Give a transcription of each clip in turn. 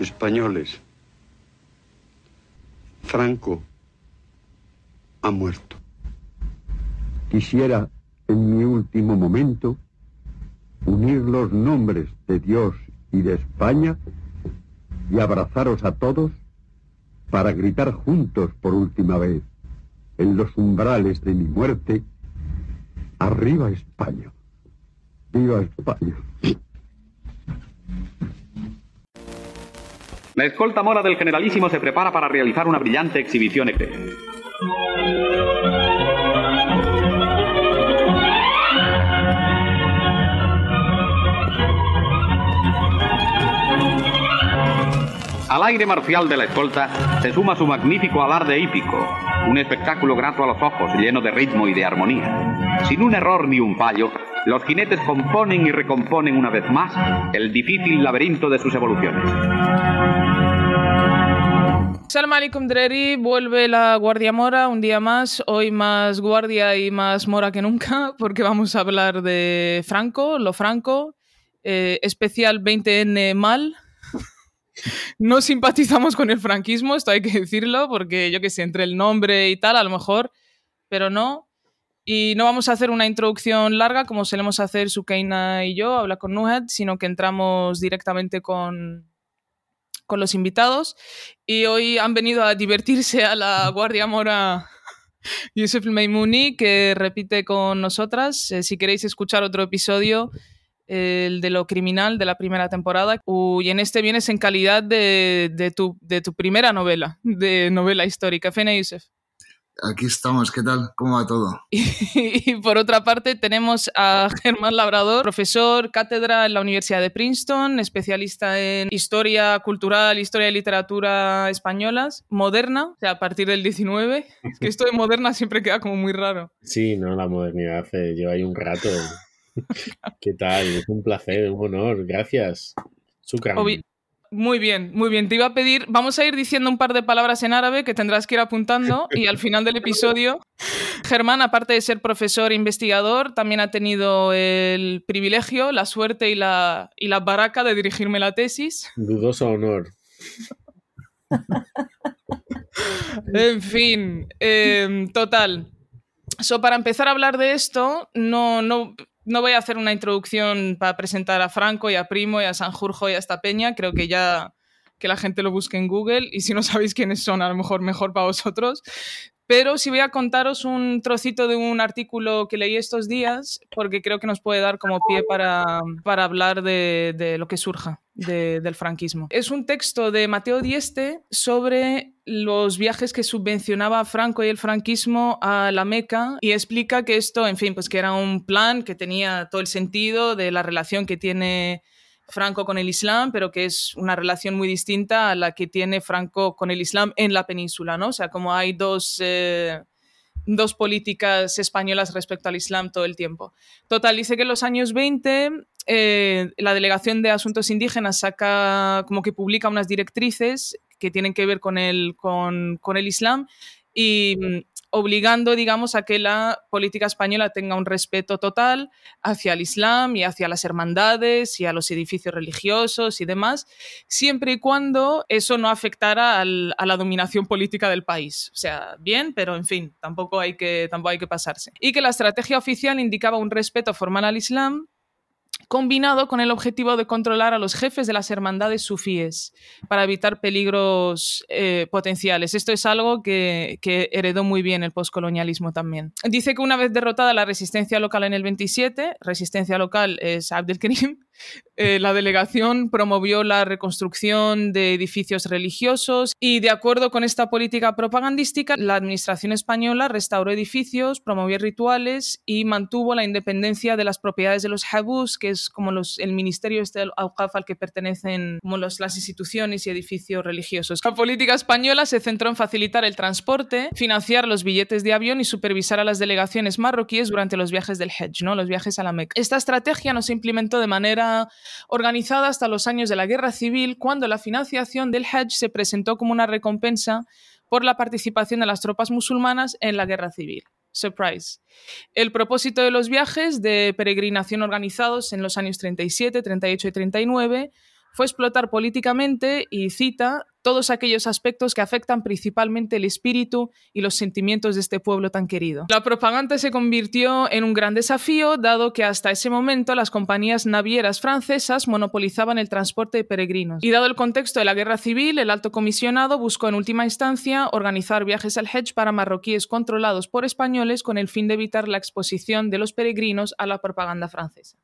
españoles. Franco ha muerto. Quisiera, en mi último momento, unir los nombres de Dios y de España y abrazaros a todos para gritar juntos por última vez en los umbrales de mi muerte, arriba España, viva España. La escolta mora del generalísimo se prepara para realizar una brillante exhibición. Al aire marcial de la escolta se suma su magnífico alarde hípico, un espectáculo grato a los ojos, lleno de ritmo y de armonía. Sin un error ni un fallo, los jinetes componen y recomponen una vez más el difícil laberinto de sus evoluciones. Salam alaikum Dreri, vuelve la Guardia Mora un día más, hoy más guardia y más mora que nunca, porque vamos a hablar de Franco, lo Franco, eh, especial 20N mal, no simpatizamos con el franquismo, esto hay que decirlo, porque yo que sé, entre el nombre y tal, a lo mejor, pero no. Y no vamos a hacer una introducción larga como solemos hacer Sukeina y yo, habla con Nuhat, sino que entramos directamente con, con los invitados. Y hoy han venido a divertirse a la Guardia Mora Yusuf Maimouni, que repite con nosotras. Eh, si queréis escuchar otro episodio, el de lo criminal de la primera temporada. y en este vienes en calidad de, tu, de tu primera novela, de novela histórica. Fena Yusef. Aquí estamos, ¿qué tal? ¿Cómo va todo? Y, por otra parte tenemos a Germán Labrador, profesor, cátedra en la Universidad de Princeton, especialista en historia cultural, historia y literatura españolas, moderna, o sea, a partir del 19. Es que esto de moderna siempre queda como muy raro. Sí, no, la modernidad hace, lleva ahí un rato. ¿Qué tal? Es un placer, un honor. Gracias. Muy bien, muy bien. Te iba a pedir, vamos a ir diciendo un par de palabras en árabe que tendrás que ir apuntando y al final del episodio, Germán, aparte de ser profesor e investigador, también ha tenido el privilegio, la suerte y la, y la baraca de dirigirme la tesis. Dudoso honor. en fin, em, total. So, para empezar a hablar de esto, no, no, no voy a hacer una introducción para presentar a Franco y a Primo y a Sanjurjo y a esta peña. Creo que ya que la gente lo busque en Google y si no sabéis quiénes son, a lo mejor mejor para vosotros. Pero sí voy a contaros un trocito de un artículo que leí estos días, porque creo que nos puede dar como pie para, para hablar de, de, lo que surja de, del franquismo. Es un texto de Mateo Dieste sobre los viajes que subvencionaba Franco y el franquismo a la Meca y explica que esto, en fin, pues que era un plan que tenía todo el sentido de la relación que tiene Franco con el Islam, pero que es una relación muy distinta a la que tiene Franco con el Islam en la península, ¿no? O sea, como hay dos, eh, dos políticas españolas respecto al Islam todo el tiempo. Total, dice que en los años 20 eh, la Delegación de Asuntos Indígenas saca, como que publica unas directrices que tienen que ver con el, con, con el Islam y obligando, digamos, a que la política española tenga un respeto total hacia el Islam y hacia las hermandades y a los edificios religiosos y demás, siempre y cuando eso no afectara a la dominación política del país. O sea, bien, pero en fin, tampoco hay que, tampoco hay que pasarse. Y que la estrategia oficial indicaba un respeto formal al Islam, combinado con el objetivo de controlar a los jefes de las hermandades sufíes para evitar peligros eh, potenciales. Esto es algo que, que, heredó muy bien el poscolonialismo también. Dice que una vez derrotada la resistencia local en el 27, resistencia local es Abdelkrim, eh, la delegación promovió la reconstrucción de edificios religiosos y, de acuerdo con esta política propagandística, la administración española restauró edificios, promovió rituales y mantuvo la independencia de las propiedades de los habus, que es como los, el ministerio este del al que pertenecen como las instituciones y edificios religiosos. La política española se centró en facilitar el transporte, financiar los billetes de avión y supervisar a las delegaciones marroquíes durante los viajes del Hajj, ¿no? los viajes a la Meca. Esta estrategia no se implementó de manera organizada hasta los años de la Guerra Civil, cuando la financiación del Hajj se presentó como una recompensa por la participación de las tropas musulmanas en la Guerra Civil. Surprise. El propósito de los viajes de peregrinación organizados en los años 37, 38 y 39 fue explotar políticamente, y cita, todos aquellos aspectos que afectan principalmente el espíritu y los sentimientos de este pueblo tan querido. La propaganda se convirtió en un gran desafío, dado que hasta ese momento las compañías navieras francesas monopolizaban el transporte de peregrinos. Y dado el contexto de la guerra civil, el alto comisionado buscó en última instancia organizar viajes al Hajj para marroquíes controlados por españoles con el fin de evitar la exposición de los peregrinos a la propaganda francesa.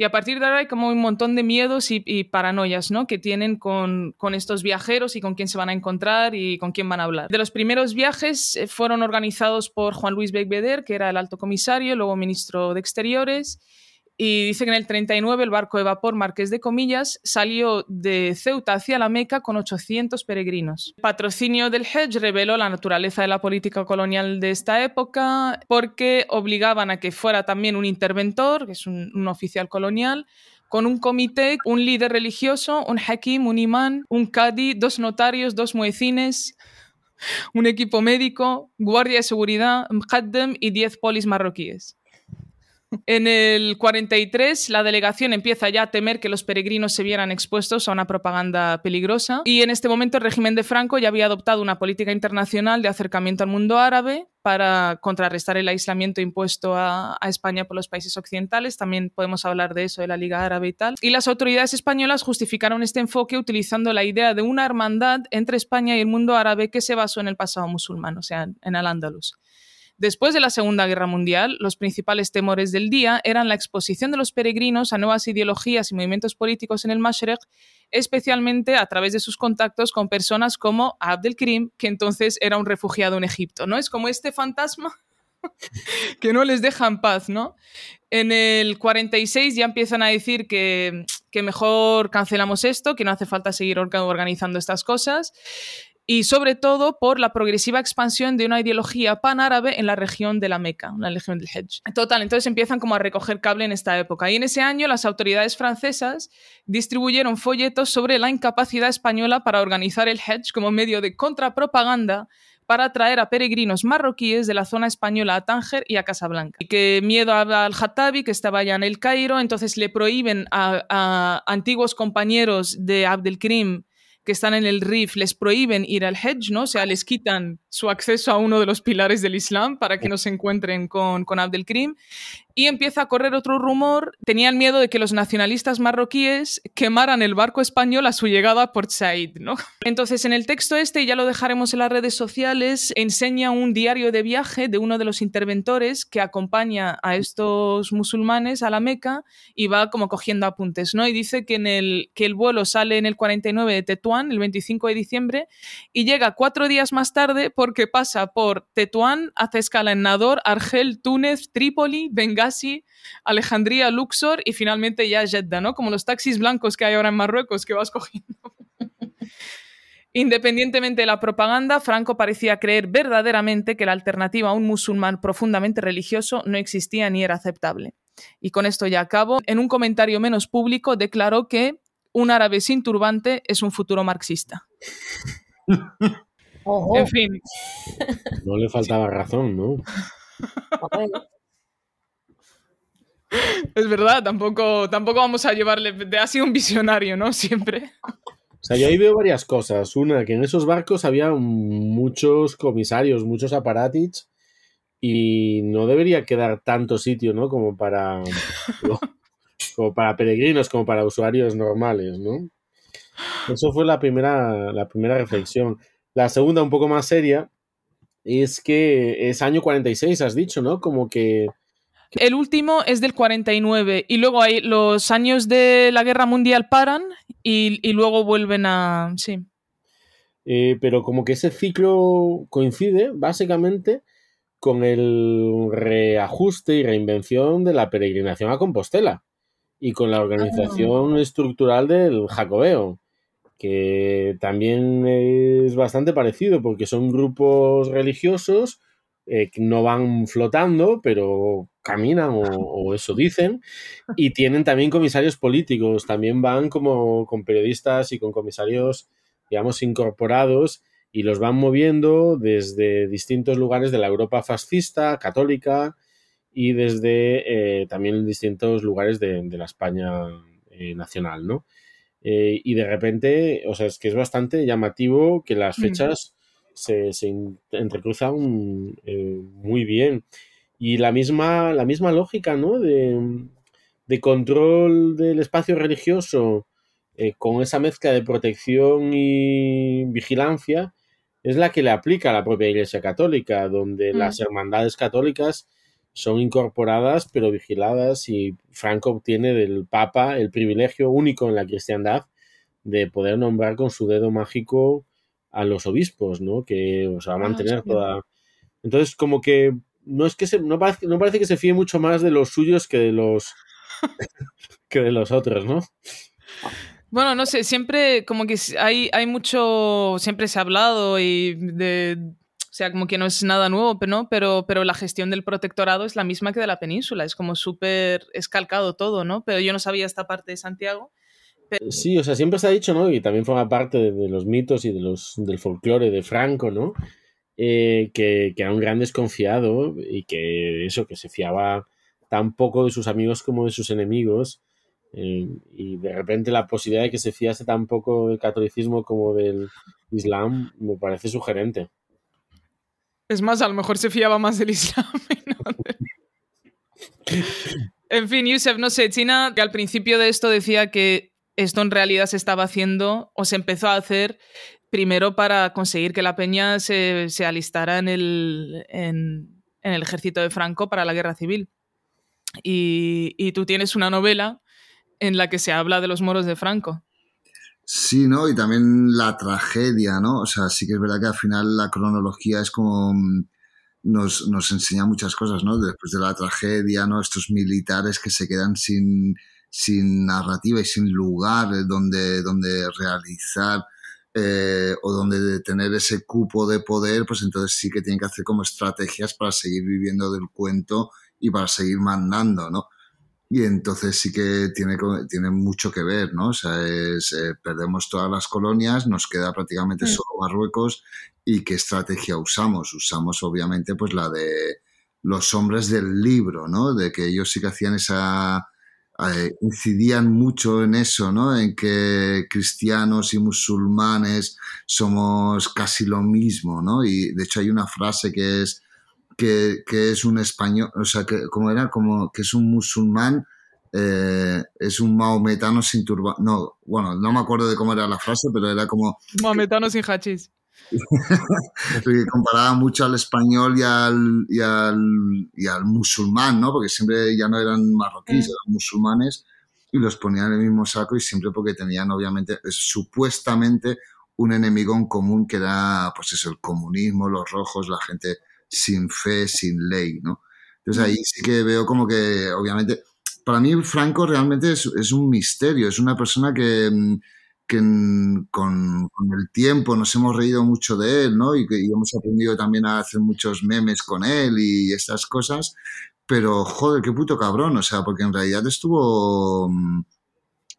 Y a partir de ahora hay como un montón de miedos y, paranoias ¿no? que tienen con, estos viajeros y con quién se van a encontrar y con quién van a hablar. De los primeros viajes eh, fueron organizados por Juan Luis Becbeder, que era el alto comisario, luego ministro de Exteriores, y dice que en el 39 el barco de vapor Marqués de Comillas salió de Ceuta hacia la Meca con 800 peregrinos. El patrocinio del Hajj reveló la naturaleza de la política colonial de esta época porque obligaban a que fuera también un interventor, que es un, oficial colonial, con un comité, un líder religioso, un hakim, un imán, un cadi, dos notarios, dos muecines, un equipo médico, guardia de seguridad, mqaddam y 10 polis marroquíes. En el 43, la delegación empieza ya a temer que los peregrinos se vieran expuestos a una propaganda peligrosa y en este momento el régimen de Franco ya había adoptado una política internacional de acercamiento al mundo árabe para contrarrestar el aislamiento impuesto a, España por los países occidentales. También podemos hablar de eso, de la Liga Árabe y tal. Y las autoridades españolas justificaron este enfoque utilizando la idea de una hermandad entre España y el mundo árabe que se basó en el pasado musulmán, o sea, en Al-Ándalus. Después de la Segunda Guerra Mundial, los principales temores del día eran la exposición de los peregrinos a nuevas ideologías y movimientos políticos en el Mashrek, especialmente a través de sus contactos con personas como Abdelkrim, que entonces era un refugiado en Egipto, ¿no? Es como este fantasma que no les deja en paz, ¿no? En el 46 ya empiezan a decir que, que, mejor cancelamos esto, que no hace falta seguir organizando estas cosas y sobre todo por la progresiva expansión de una ideología panárabe en la región de la Meca, la región del Hajj. Total, entonces empiezan como a recoger cable en esta época. Y en ese año las autoridades francesas distribuyeron folletos sobre la incapacidad española para organizar el Hajj como medio de contrapropaganda para atraer a peregrinos marroquíes de la zona española a Tánger y a Casablanca. Y que miedo al Hattabi, que estaba ya en el Cairo, entonces le prohíben a, a antiguos compañeros de Abdelkrim que están en el RIF les prohíben ir al Hajj, ¿no? O sea, les quitan su acceso a uno de los pilares del Islam para que no se encuentren con, con Abdelkrim y empieza a correr otro rumor. Tenían miedo de que los nacionalistas marroquíes quemaran el barco español a su llegada a Port Said, ¿no? Entonces, en el texto este, ya lo dejaremos en las redes sociales, enseña un diario de viaje de uno de los interventores que acompaña a estos musulmanes a la Meca y va como cogiendo apuntes, ¿no? Y dice que, en el, que el vuelo sale en el 49 de Tetuán, el 25 de diciembre, y llega cuatro días más tarde porque pasa por Tetuán, hace escala en Nador, Argel, Túnez, Trípoli, Benghazi, Alejandría, Luxor y finalmente ya Jeddah, ¿no? Como los taxis blancos que hay ahora en Marruecos que vas cogiendo. Independientemente de la propaganda, Franco parecía creer verdaderamente que la alternativa a un musulmán profundamente religioso no existía ni era aceptable. Y con esto ya acabo. En un comentario menos público declaró que un árabe sin turbante es un futuro marxista. En fin. No le faltaba razón, ¿no? Es verdad, tampoco, tampoco vamos a llevarle. Ha sido un visionario, ¿no? Siempre. O sea, yo ahí veo varias cosas. Una, que en esos barcos había muchos comisarios, muchos aparatits, y no debería quedar tanto sitio, ¿no? Como para. como para peregrinos, como para usuarios normales, ¿no? Eso fue la primera, la primera reflexión. La segunda, un poco más seria, es que es año 46, has dicho, ¿no? Como que el último es del 49 y luego hay los años de la guerra mundial paran y, luego vuelven a... Sí. Eh, pero como que ese ciclo coincide básicamente con el reajuste y reinvención de la peregrinación a Compostela y con la organización ah. estructural del Jacobeo, que también es bastante parecido porque son grupos religiosos eh, que no van flotando, pero caminan o, eso dicen, y tienen también comisarios políticos, también van como con periodistas y con comisarios, digamos, incorporados y los van moviendo desde distintos lugares de la Europa fascista, católica y desde eh, también distintos lugares de, la España eh, nacional, ¿no? Eh, y de repente, o sea, es que es bastante llamativo que las Mm. fechas se, se entrecruzan eh, muy bien. Y la misma, la misma lógica, ¿no? De, de control del espacio religioso eh, con esa mezcla de protección y vigilancia es la que le aplica a la propia Iglesia Católica, donde Mm. las hermandades católicas son incorporadas pero vigiladas y Franco obtiene del Papa el privilegio único en la cristiandad de poder nombrar con su dedo mágico a los obispos, ¿no? Que o sea, va a Ah, mantener hostia. toda... Entonces, como que no es que se, no parece, no parece que se fíe mucho más de los suyos que de los que de los otros, ¿no? Bueno, no sé, siempre como que hay, hay mucho, siempre se ha hablado y de, sea, como que no es nada nuevo, pero, ¿no? pero, pero la gestión del protectorado es la misma que de la península, es como súper escalcado todo, ¿no? Pero yo no sabía esta parte de Santiago. Sí, o sea, siempre se ha dicho, ¿no? Y también forma parte de, de los mitos y de los, del folclore de Franco, ¿no? Eh, que, que era un gran desconfiado y que eso, que se fiaba tan poco de sus amigos como de sus enemigos. eh, y de repente la posibilidad de que se fiase tan poco del catolicismo como del islam me parece sugerente. Es más, a lo mejor se fiaba más del Islam. y no del- en fin, Yusef, no sé, China que al principio de esto decía que esto en realidad se estaba haciendo o se empezó a hacer primero para conseguir que la peña se, se alistara en el, en, en el ejército de Franco para la guerra civil. Y, y tú tienes una novela en la que se habla de los moros de Franco. Sí, ¿no? Y también la tragedia, ¿no? O sea, sí que es verdad que al final la cronología es como mm, nos, nos enseña muchas cosas, ¿no? Después de la tragedia, ¿no? Estos militares que se quedan sin, sin narrativa y sin lugar eh, donde, donde realizar eh, o donde tener ese cupo de poder, pues entonces sí que tienen que hacer como estrategias para seguir viviendo del cuento y para seguir mandando, ¿no? Y entonces sí que tiene, tiene mucho que ver, ¿no? O sea, es, eh, perdemos todas las colonias, nos queda prácticamente Mm. solo Marruecos y qué estrategia usamos. Usamos obviamente pues la de los hombres del libro, ¿no? De que ellos sí que hacían esa... eh, incidían mucho en eso, ¿no? En que cristianos y musulmanes somos casi lo mismo, ¿no? Y de hecho hay una frase que es que, que es un español, o sea, que como era, como que es un musulmán, eh, es un maometano sin turban. No, bueno, no me acuerdo de cómo era la frase, pero era como Maometanos sin hachís. que comparaba mucho al español y al, y al, y al musulmán, ¿no? Porque siempre ya no eran marroquíes, Mm. eran musulmanes y los ponían en el mismo saco y siempre porque tenían, obviamente, es supuestamente un enemigo en común que era, pues eso, el comunismo, los rojos, la gente sin fe, sin ley, ¿no? Entonces ahí sí que veo como que, obviamente, para mí Franco realmente es, es un misterio, es una persona que, mm, que mm, con, con el tiempo nos hemos reído mucho de él, ¿no? Y que y hemos aprendido también a hacer muchos memes con él y estas cosas, pero joder, qué puto cabrón, o sea, porque en realidad estuvo, mm,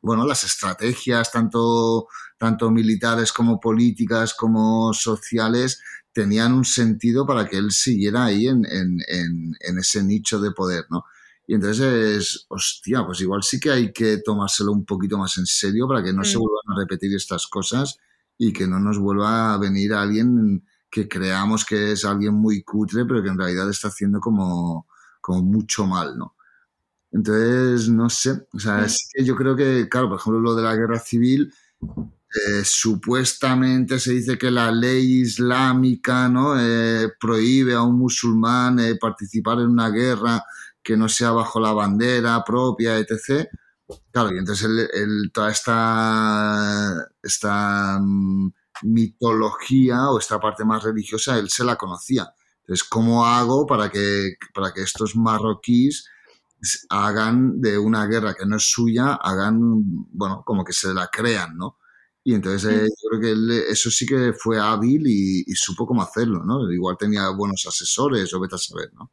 bueno, las estrategias, tanto, tanto militares como políticas, como sociales, tenían un sentido para que él siguiera ahí en, en, en, en ese nicho de poder, ¿no? Y entonces, hostia, pues igual sí que hay que tomárselo un poquito más en serio para que no se Mm. vuelvan a repetir estas cosas y que no nos vuelva a venir alguien que creamos que es alguien muy cutre, pero que en realidad está haciendo como, como mucho mal, ¿no? Entonces, no sé, o sea, Mm. es que yo creo que, claro, por ejemplo, lo de la guerra civil, eh, supuestamente se dice que la ley islámica ¿no? Eh, prohíbe a un musulmán eh, participar en una guerra que no sea bajo la bandera propia, etc. Claro, y entonces el, toda esta, esta mm, mitología o esta parte más religiosa, él se la conocía. Entonces, ¿cómo hago para que, para que estos marroquíes hagan de una guerra que no es suya, hagan, bueno, como que se la crean, ¿no? Y entonces eh, yo creo que él, eso sí que fue hábil y, y supo cómo hacerlo, ¿no? Igual tenía buenos asesores o vete a saber, ¿no?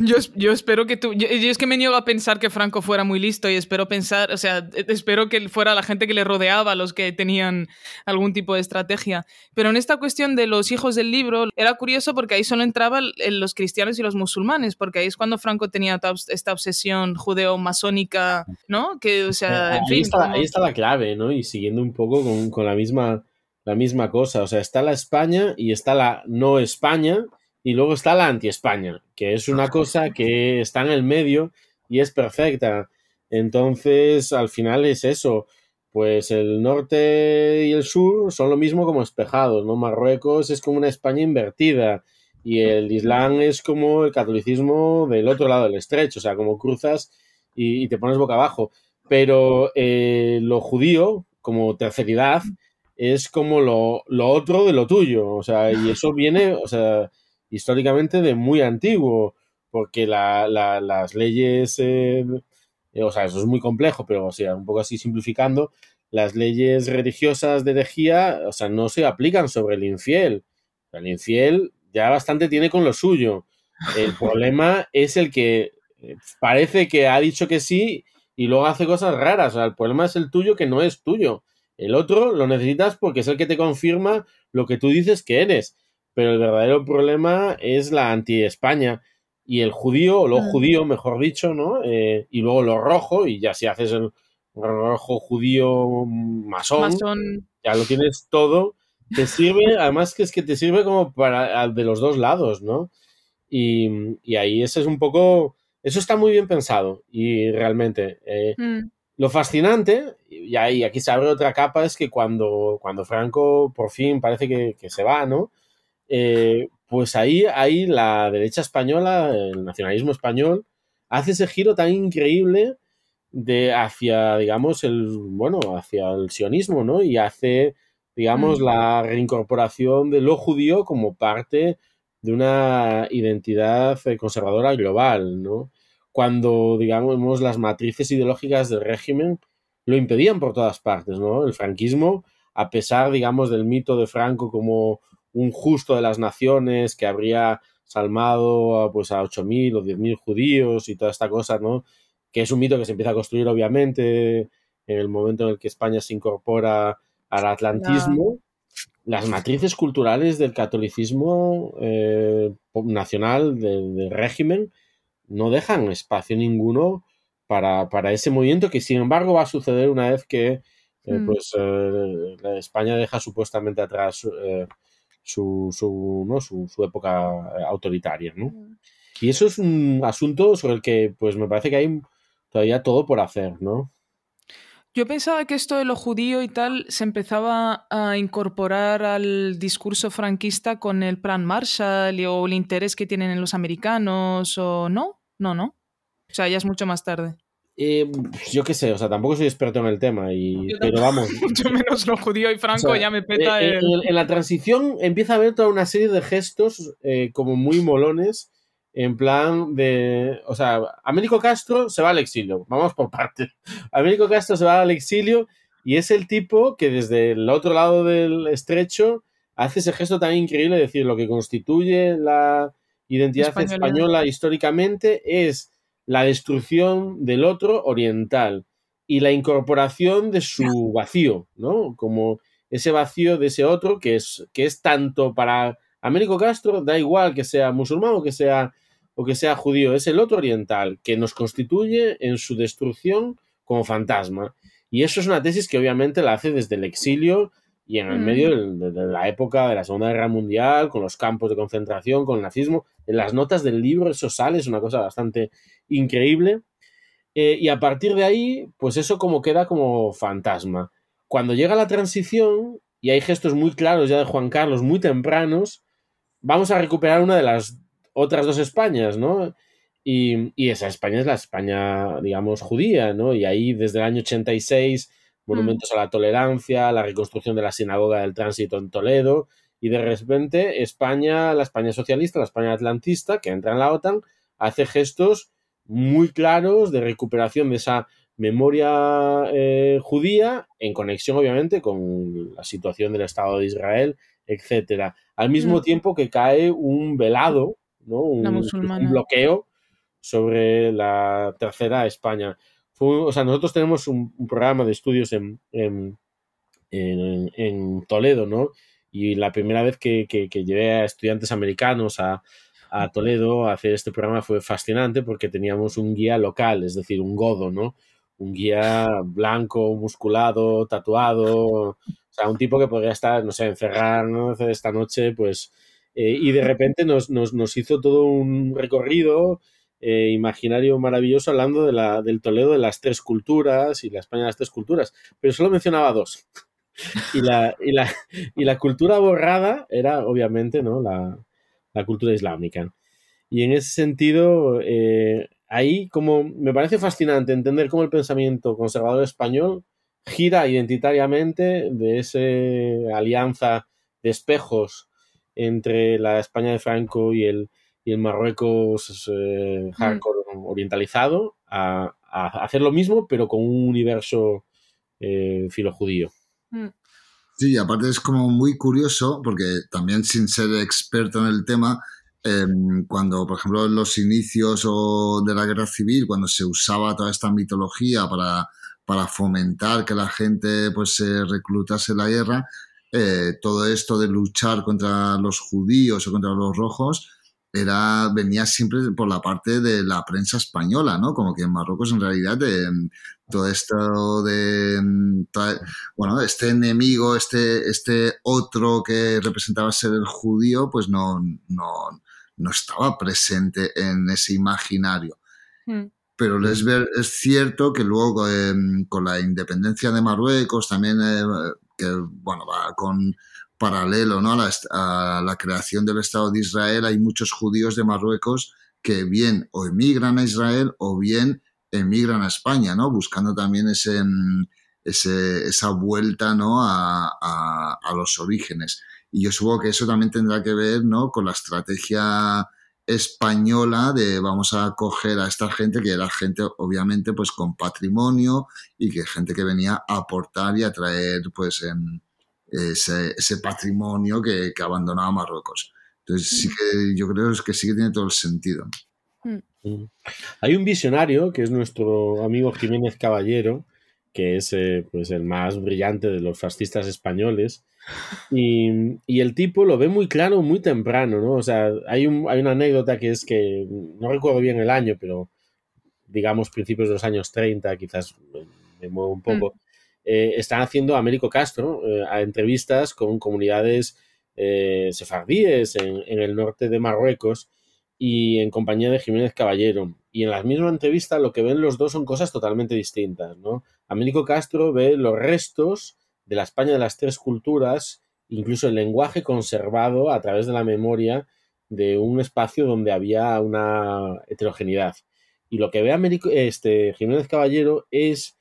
Yo, yo, espero que tú. Yo, es que me niego a pensar que Franco fuera muy listo y espero pensar, o sea, espero que fuera la gente que le rodeaba los que tenían algún tipo de estrategia. Pero en esta cuestión de los hijos del libro, era curioso porque ahí solo entraban los cristianos y los musulmanes, porque ahí es cuando Franco tenía esta obsesión judeo-masónica, ¿no? Que, o sea, en ahí, fin, está, como- ahí está la clave, ¿no? Y siguiendo un poco con, con la, misma, la misma cosa. O sea, está la España y está la no España y luego está la anti-España, que es una cosa que está en el medio y es perfecta. Entonces, al final es eso. Pues el norte y el sur son lo mismo como espejados, ¿no? Marruecos es como una España invertida y el Islam es como el catolicismo del otro lado del estrecho, o sea, como cruzas y, y te pones boca abajo. Pero eh, lo judío, como terceridad, es como lo, lo otro de lo tuyo, o sea, y eso viene, o sea, históricamente de muy antiguo, porque la, la, las leyes, eh, eh, o sea, eso es muy complejo, pero o sea, un poco así simplificando, las leyes religiosas de herejía, o sea, no se aplican sobre el infiel. El infiel ya bastante tiene con lo suyo. El problema es el que eh, parece que ha dicho que sí y luego hace cosas raras. O sea, el problema es el tuyo que no es tuyo. El otro lo necesitas porque es el que te confirma lo que tú dices que eres. Pero el verdadero problema es la anti-España y el judío, o lo Mm. judío, mejor dicho, ¿no? Eh, y luego lo rojo, y ya si haces el rojo judío masón, masón. ya lo tienes todo. Te sirve, además que es que te sirve como para de los dos lados, ¿no? Y, y ahí ese es un poco, eso está muy bien pensado y realmente eh, Mm. lo fascinante, y ahí aquí se abre otra capa, es que cuando, cuando Franco por fin parece que, que se va, ¿no? Eh, pues ahí, ahí la derecha española, el nacionalismo español, hace ese giro tan increíble de hacia, digamos, el, bueno, hacia el sionismo, ¿no? Y hace, digamos, Mm. la reincorporación de lo judío como parte de una identidad eh, conservadora global, ¿no? Cuando, digamos, las matrices ideológicas del régimen lo impedían por todas partes, ¿no? El franquismo, a pesar, digamos, del mito de Franco como un justo de las naciones que habría salmado a, pues, a 8.000 o 10.000 judíos y toda esta cosa, ¿no? Que es un mito que se empieza a construir, obviamente, en el momento en el que España se incorpora al atlantismo. Las matrices culturales del catolicismo eh, nacional, del, régimen, no dejan espacio ninguno para, para, ese movimiento que sin embargo va a suceder una vez que eh, Mm. pues eh, España deja supuestamente atrás eh, su, su, ¿no? su, su época eh, autoritaria. ¿no? Y eso es un asunto sobre el que pues me parece que hay todavía todo por hacer, ¿no? Yo pensaba que esto de lo judío y tal se empezaba a incorporar al discurso franquista con el plan Marshall y- o el interés que tienen en los americanos o no, no, no. O sea, ya es mucho más tarde. Eh, yo qué sé, o sea, tampoco soy experto en el tema, y, Yo pero vamos. Mucho menos lo judío y Franco O sea, ya me peta eh, el... en, en la transición empieza a haber toda una serie de gestos eh, como muy molones, en plan de. O sea, Américo Castro se va al exilio. Vamos por partes. Américo Castro se va al exilio y es el tipo que desde el otro lado del estrecho hace ese gesto tan increíble de decir lo que constituye la identidad Española. española históricamente es la destrucción del otro oriental y la incorporación de su vacío, ¿no? Como ese vacío de ese otro que es, que es tanto para Américo Castro, da igual que sea musulmán o que sea, o que sea judío, es el otro oriental que nos constituye en su destrucción como fantasma. Y eso es una tesis que obviamente la hace desde el exilio y en el Mm. medio de la época de la Segunda Guerra Mundial, con los campos de concentración, con el nazismo. En las notas del libro eso sale, es una cosa bastante increíble. Eh, y a partir de ahí, pues eso como queda como fantasma. Cuando llega la transición, y hay gestos muy claros ya de Juan Carlos, muy tempranos, vamos a recuperar una de las otras dos Españas, ¿no? Y, y esa España es la España, digamos, judía, ¿no? Y ahí desde el año 86, monumentos a la tolerancia, la reconstrucción de la sinagoga del tránsito en Toledo, y de repente España, la España socialista, la España atlantista, que entra en la OTAN, hace gestos muy claros de recuperación de esa memoria eh, judía en conexión obviamente con la situación del Estado de Israel, etcétera. Al mismo Mm. tiempo que cae un velado, ¿no? Un, un bloqueo sobre la tercera España. O sea, nosotros tenemos un, programa de estudios en, en, en- Toledo, ¿no? Y la primera vez que, que- que llevé a estudiantes americanos a, a Toledo a hacer este programa fue fascinante porque teníamos un guía local, es decir, un godo, ¿no? Un guía blanco, musculado, tatuado, o sea, un tipo que podría estar, no sé, encerrar, ¿no? Esta noche, pues... eh, y de repente nos, nos, nos hizo todo un recorrido eh, imaginario maravilloso hablando de la, del Toledo de las tres culturas y la España de las tres culturas, pero solo mencionaba dos. Y la, y la, y la cultura borrada era, obviamente, ¿no? la, la cultura islámica. Y en ese sentido, eh, ahí como me parece fascinante entender cómo el pensamiento conservador español gira identitariamente de esa alianza de espejos entre la España de Franco y el, y el Marruecos eh, hardcore orientalizado a, a hacer lo mismo, pero con un universo eh, filojudío. Mm. Sí, aparte es como muy curioso, porque también sin ser experto en el tema, eh, cuando, por ejemplo, en los inicios o de la guerra civil, cuando se usaba toda esta mitología para, para fomentar que la gente pues se reclutase en la guerra, eh, todo esto de luchar contra los judíos o contra los rojos era venía siempre por la parte de la prensa española, ¿no? Como que en Marruecos en realidad eh, todo esto de toda- bueno, este enemigo, este, este otro que representaba ser el judío, pues no, no, no estaba presente en ese imaginario. Mm. Pero es, ver, es cierto que luego eh, con la independencia de Marruecos, también eh, que bueno, va con paralelo ¿no? a, la, creación del Estado de Israel, hay muchos judíos de Marruecos que bien o emigran a Israel o bien emigran a España, ¿no? Buscando también ese, mm, esa vuelta, ¿no? A, los orígenes. Y yo supongo que eso también tendrá que ver, ¿no? Con la estrategia española de vamos a coger a esta gente que era gente obviamente pues con patrimonio y que gente que venía a aportar y a traer pues em, ese, ese patrimonio que, que abandonaba Marruecos. Entonces sí que yo creo que sí que tiene todo el sentido. Mm. Hay un visionario que es nuestro amigo Jiménez Caballero, que es eh, pues el más brillante de los fascistas españoles. Y, y el tipo lo ve muy claro muy temprano, ¿no? O sea, hay, un, hay una anécdota que es que, no recuerdo bien el año, pero digamos principios de los años 30, quizás me, me muevo un poco, eh, están haciendo Américo Castro eh, entrevistas con comunidades eh, sefardíes en, en el norte de Marruecos y en compañía de Jiménez Caballero. Y en la misma entrevista lo que ven los dos son cosas totalmente distintas, ¿no? Américo Castro ve los restos de la España de las tres culturas, incluso el lenguaje conservado a través de la memoria de un espacio donde había una heterogeneidad. Y lo que ve Américo, este, Jiménez Caballero es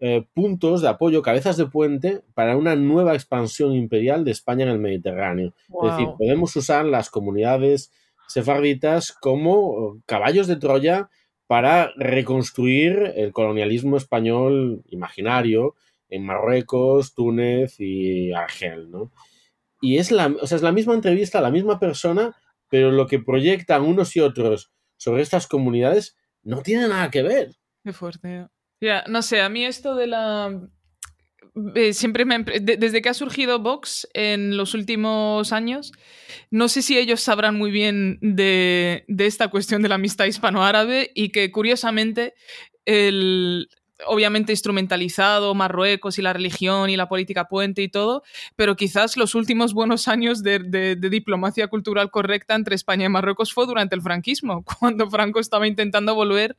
eh, puntos de apoyo, cabezas de puente para una nueva expansión imperial de España en el Mediterráneo. Wow. Es decir, podemos usar las comunidades sefarditas como caballos de Troya para reconstruir el colonialismo español imaginario en Marruecos, Túnez y Argel, ¿no? Y es la, o sea, es la misma entrevista, la misma persona, pero lo que proyectan unos y otros sobre estas comunidades no tiene nada que ver. Qué fuerte. Ya, no sé, a mí esto de la... eh, siempre me... desde que ha surgido Vox en los últimos años, no sé si ellos sabrán muy bien de, de esta cuestión de la amistad hispano-árabe y que curiosamente el... Obviamente instrumentalizado Marruecos y la religión y la política puente y todo, pero quizás los últimos buenos años de- de diplomacia cultural correcta entre España y Marruecos fue durante el franquismo, cuando Franco estaba intentando volver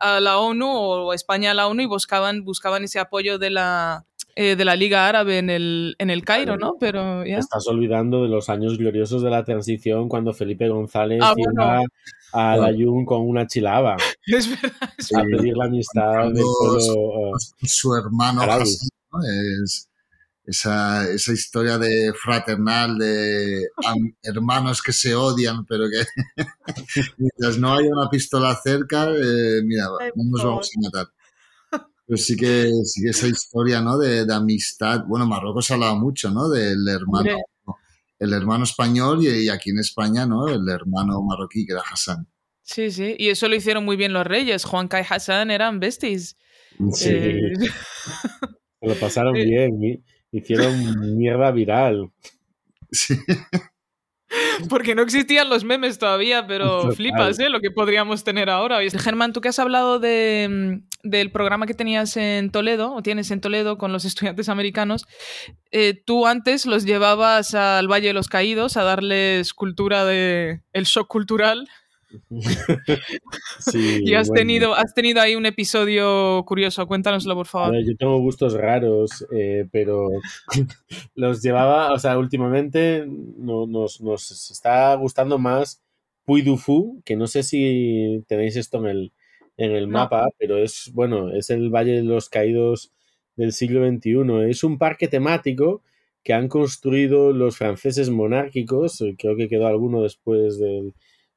a la ONU o España a la ONU y buscaban, buscaban ese apoyo de la, eh, de la Liga Árabe en el, en el Cairo, ¿no? Pero ya. Estás olvidando de los años gloriosos de la transición cuando Felipe González Ah, iba bueno. a la Yun con una chilaba Es verdad. es a pedir la amistad del pueblo. eh, Su hermano Árabe. Hassan, ¿no? Es esa, esa historia de fraternal de hermanos que se odian, pero que mientras no haya una pistola cerca, eh, mira, no nos vamos a matar. Pero sí que, sí que esa historia, ¿no? De, de amistad. Bueno, Marruecos hablaba mucho, ¿no? Del hermano el hermano español y, aquí en España, ¿no? El hermano marroquí que era Hassan. Sí, sí, y eso lo hicieron muy bien los reyes. Juan y Hassan eran besties. Sí. Eh, lo pasaron bien, hicieron mierda viral. Sí. Porque no existían los memes todavía, pero flipas, ¿eh? Lo que podríamos tener ahora. Germán, tú que has hablado de, mm, del programa que tenías en Toledo, o tienes en Toledo con los estudiantes americanos, eh, tú antes los llevabas al Valle de los Caídos a darles cultura de el shock cultural y has, tenido, has tenido ahí un episodio curioso, cuéntanoslo por favor. yo tengo gustos raros, eh, pero los llevaba, o sea, últimamente nos, nos está gustando más Puy du Fu, que no sé si tenéis esto en el, en el mapa, pero es, bueno, es el Valle de los Caídos del siglo XXI. Es un parque temático que han construido los franceses monárquicos, creo que quedó alguno después del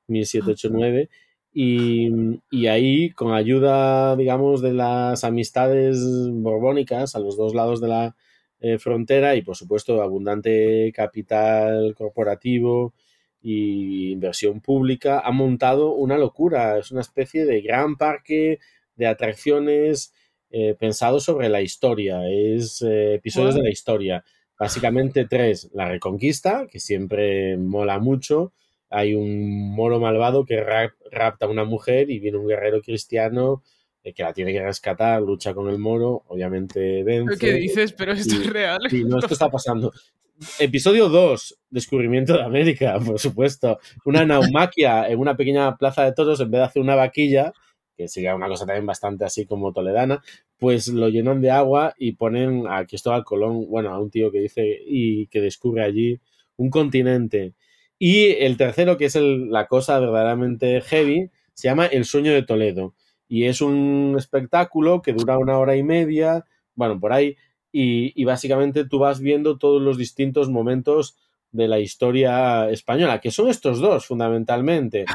1789. Y, y, ahí, con ayuda, digamos, de las amistades borbónicas a los dos lados de la eh, frontera y, por supuesto, abundante capital corporativo y inversión pública, ha montado una locura. Es una especie de gran parque de atracciones eh, pensado sobre la historia. Es eh, episodios de la historia. Básicamente tres. La Reconquista, que siempre mola mucho hay un moro malvado que rapta a una mujer y viene un guerrero cristiano eh, que la tiene que rescatar, lucha con el moro, obviamente vence. ¿Qué dices? Pero esto es real. Sí, no, esto está pasando. Episodio 2, descubrimiento de América, por supuesto. Una naumaquia en una pequeña plaza de toros, en vez de hacer una vaquilla, que sería una cosa también bastante así como toledana, pues lo llenan de agua y ponen a Cristóbal Colón, bueno, a un tío que dice y que descubre allí un continente y el tercero, que es la cosa verdaderamente heavy, se llama El sueño de Toledo. Y es un espectáculo que dura una hora y media, bueno, por ahí, y, básicamente tú vas viendo todos los distintos momentos de la historia española, que son estos dos fundamentalmente.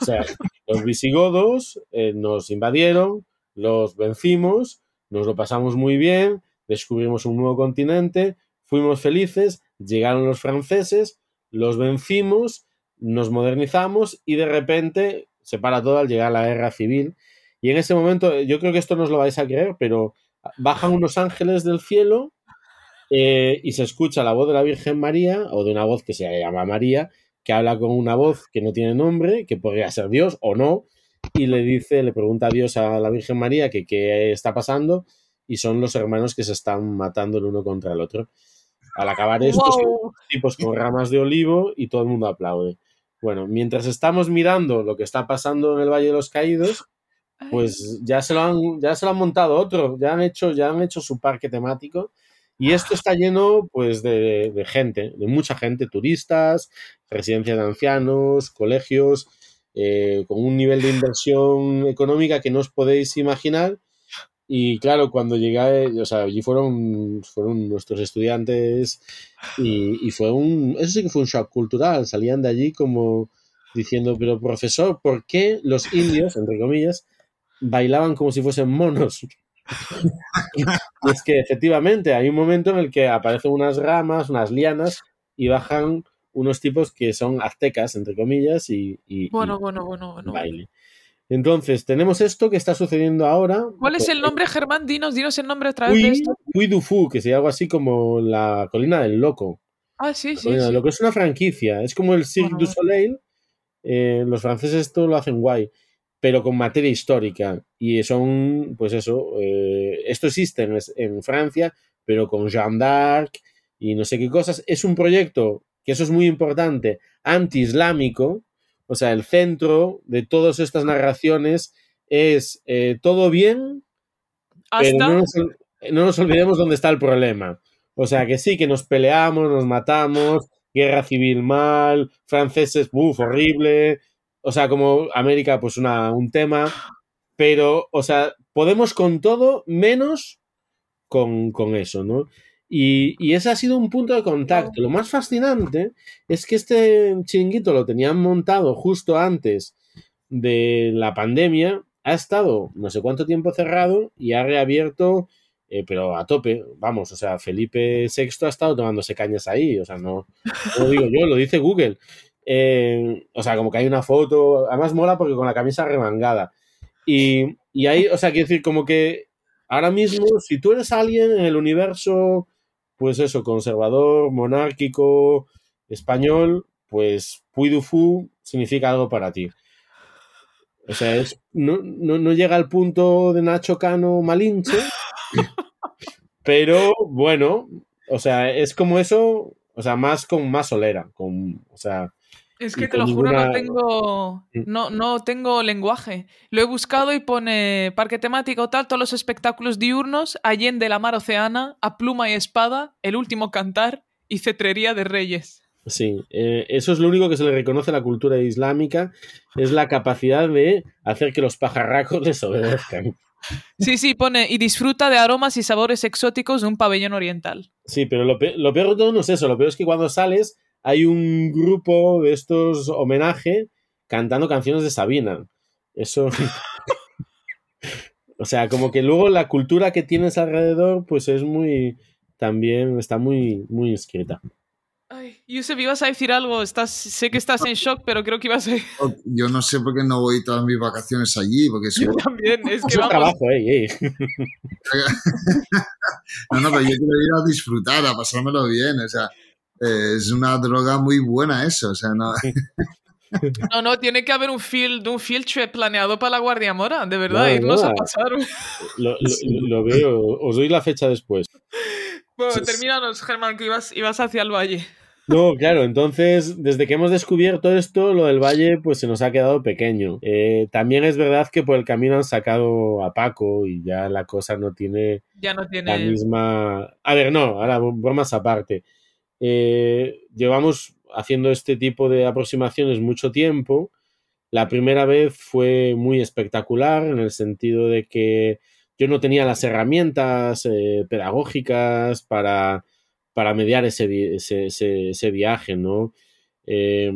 O sea, los visigodos eh, nos invadieron, los vencimos, nos lo pasamos muy bien, descubrimos un nuevo continente, fuimos felices, llegaron los franceses, los vencimos, nos modernizamos y de repente se para todo al llegar a la guerra civil. Y en ese momento, yo creo que esto no os lo vais a creer, pero bajan unos ángeles del cielo eh, y se escucha la voz de la Virgen María o de una voz que se llama María, que habla con una voz que no tiene nombre, que podría ser Dios o no, y le dice, le pregunta a Dios a la Virgen María que qué está pasando y son los hermanos que se están matando el uno contra el otro. Al acabar esto, tipos con ramas de olivo y todo el mundo aplaude. Bueno, mientras estamos mirando lo que está pasando en el Valle de los Caídos, pues ya se lo han, ya se lo han montado otro, ya han hecho, ya han hecho su parque temático. Y esto está lleno pues de, de gente, de mucha gente, turistas, residencias de ancianos, colegios, eh, con un nivel de inversión económica que no os podéis imaginar y claro, cuando llegué, o sea, allí fueron, fueron nuestros estudiantes y, fue un, eso sí que fue un shock cultural. Salían de allí como diciendo, pero profesor, ¿por qué los indios, entre comillas, bailaban como si fuesen monos? y es que efectivamente hay un momento en el que aparecen unas ramas, unas lianas y bajan unos tipos que son aztecas, entre comillas, y, bueno, bueno, bueno, bueno. baile. Entonces, tenemos esto que está sucediendo ahora. ¿Cuál es el nombre, Germán? Dinos, dinos el nombre otra vez de esto. Puy du Fu, que sería algo así como la colina del loco. Ah, sí, sí. Lo que es una franquicia. Es como el Cirque du Soleil. Eh, los franceses esto lo hacen guay, pero con materia histórica. Y son, pues eso, eh, esto existe en, en Francia, pero con Jeanne d'Arc y no sé qué cosas. Es un proyecto, que eso es muy importante, anti-islámico, o sea, el centro de todas estas narraciones es eh, todo bien, pero no nos, olvidemos dónde está el problema. O sea, que sí, que nos peleamos, nos matamos, guerra civil mal, franceses, uff, horrible. O sea, como América, pues una, un tema. Pero, o sea, podemos con todo menos con, con eso, ¿no? Y, ese ha sido un punto de contacto. Lo más fascinante es que este chiringuito lo tenían montado justo antes de la pandemia, ha estado no sé cuánto tiempo cerrado y ha reabierto eh, pero a tope, vamos, o sea, Felipe VI ha estado tomándose cañas ahí, o sea, no, no lo digo yo, lo dice Google. Eh, o sea, como que hay una foto, además mola porque con la camisa remangada. Y, y ahí, o sea, quiero decir, como que ahora mismo, si tú eres alguien en el universo, pues eso, conservador, monárquico, español, pues Puy du Fou significa algo para ti. O sea, es, no, no, no llega al punto de Nacho Cano Malinche, pero bueno, o sea, es como eso, o sea, más con más solera, con, o sea, Es que te lo juro, no tengo, no, no tengo lenguaje. Lo he buscado y pone parque temático tal, todos los espectáculos diurnos, Allende la mar oceana, a pluma y espada, el último cantar y cetrería de reyes. Sí, eh, eso es lo único que se le reconoce a la cultura islámica, es la capacidad de hacer que los pajarracos les obedezcan. Sí, sí, pone y disfruta de aromas y sabores exóticos de un pabellón oriental. Sí, pero lo, lo peor de todo no es eso, lo peor es que cuando sales hay un grupo de estos homenaje cantando canciones de Sabina. Eso... o sea, como que luego la cultura que tienes alrededor pues es muy... también está muy, muy inscrita. Ay, Yusef, ibas a decir algo, estás, sé que estás en shock, pero creo que ibas a Yo no sé por qué no voy todas mis vacaciones allí, porque Yo seguro- también, es Es que un vamos. trabajo, eh, eh. No, no, pero yo quiero ir a disfrutar, a pasármelo bien, o sea, eh, es una droga muy buena eso, o sea, no... No, no, tiene que haber un field, un field trip planeado para la Guardia Mora, de verdad, No, irnos no. a pasar. Lo, lo- lo veo, os doy la fecha después. Bueno, Sí. termínanos, Germán, que ibas, ibas hacia el valle. No, claro, entonces, desde que hemos descubierto esto, lo del valle, pues se nos ha quedado pequeño. Eh, también es verdad que por el camino han sacado a Paco y ya la cosa no tiene Ya no la tiene. misma... A ver, no, ahora bromas aparte. Eh, llevamos haciendo este tipo de aproximaciones mucho tiempo. La primera vez fue muy espectacular en el sentido de que yo no tenía las herramientas eh, pedagógicas para, para mediar ese, ese- ese viaje, ¿no? Eh,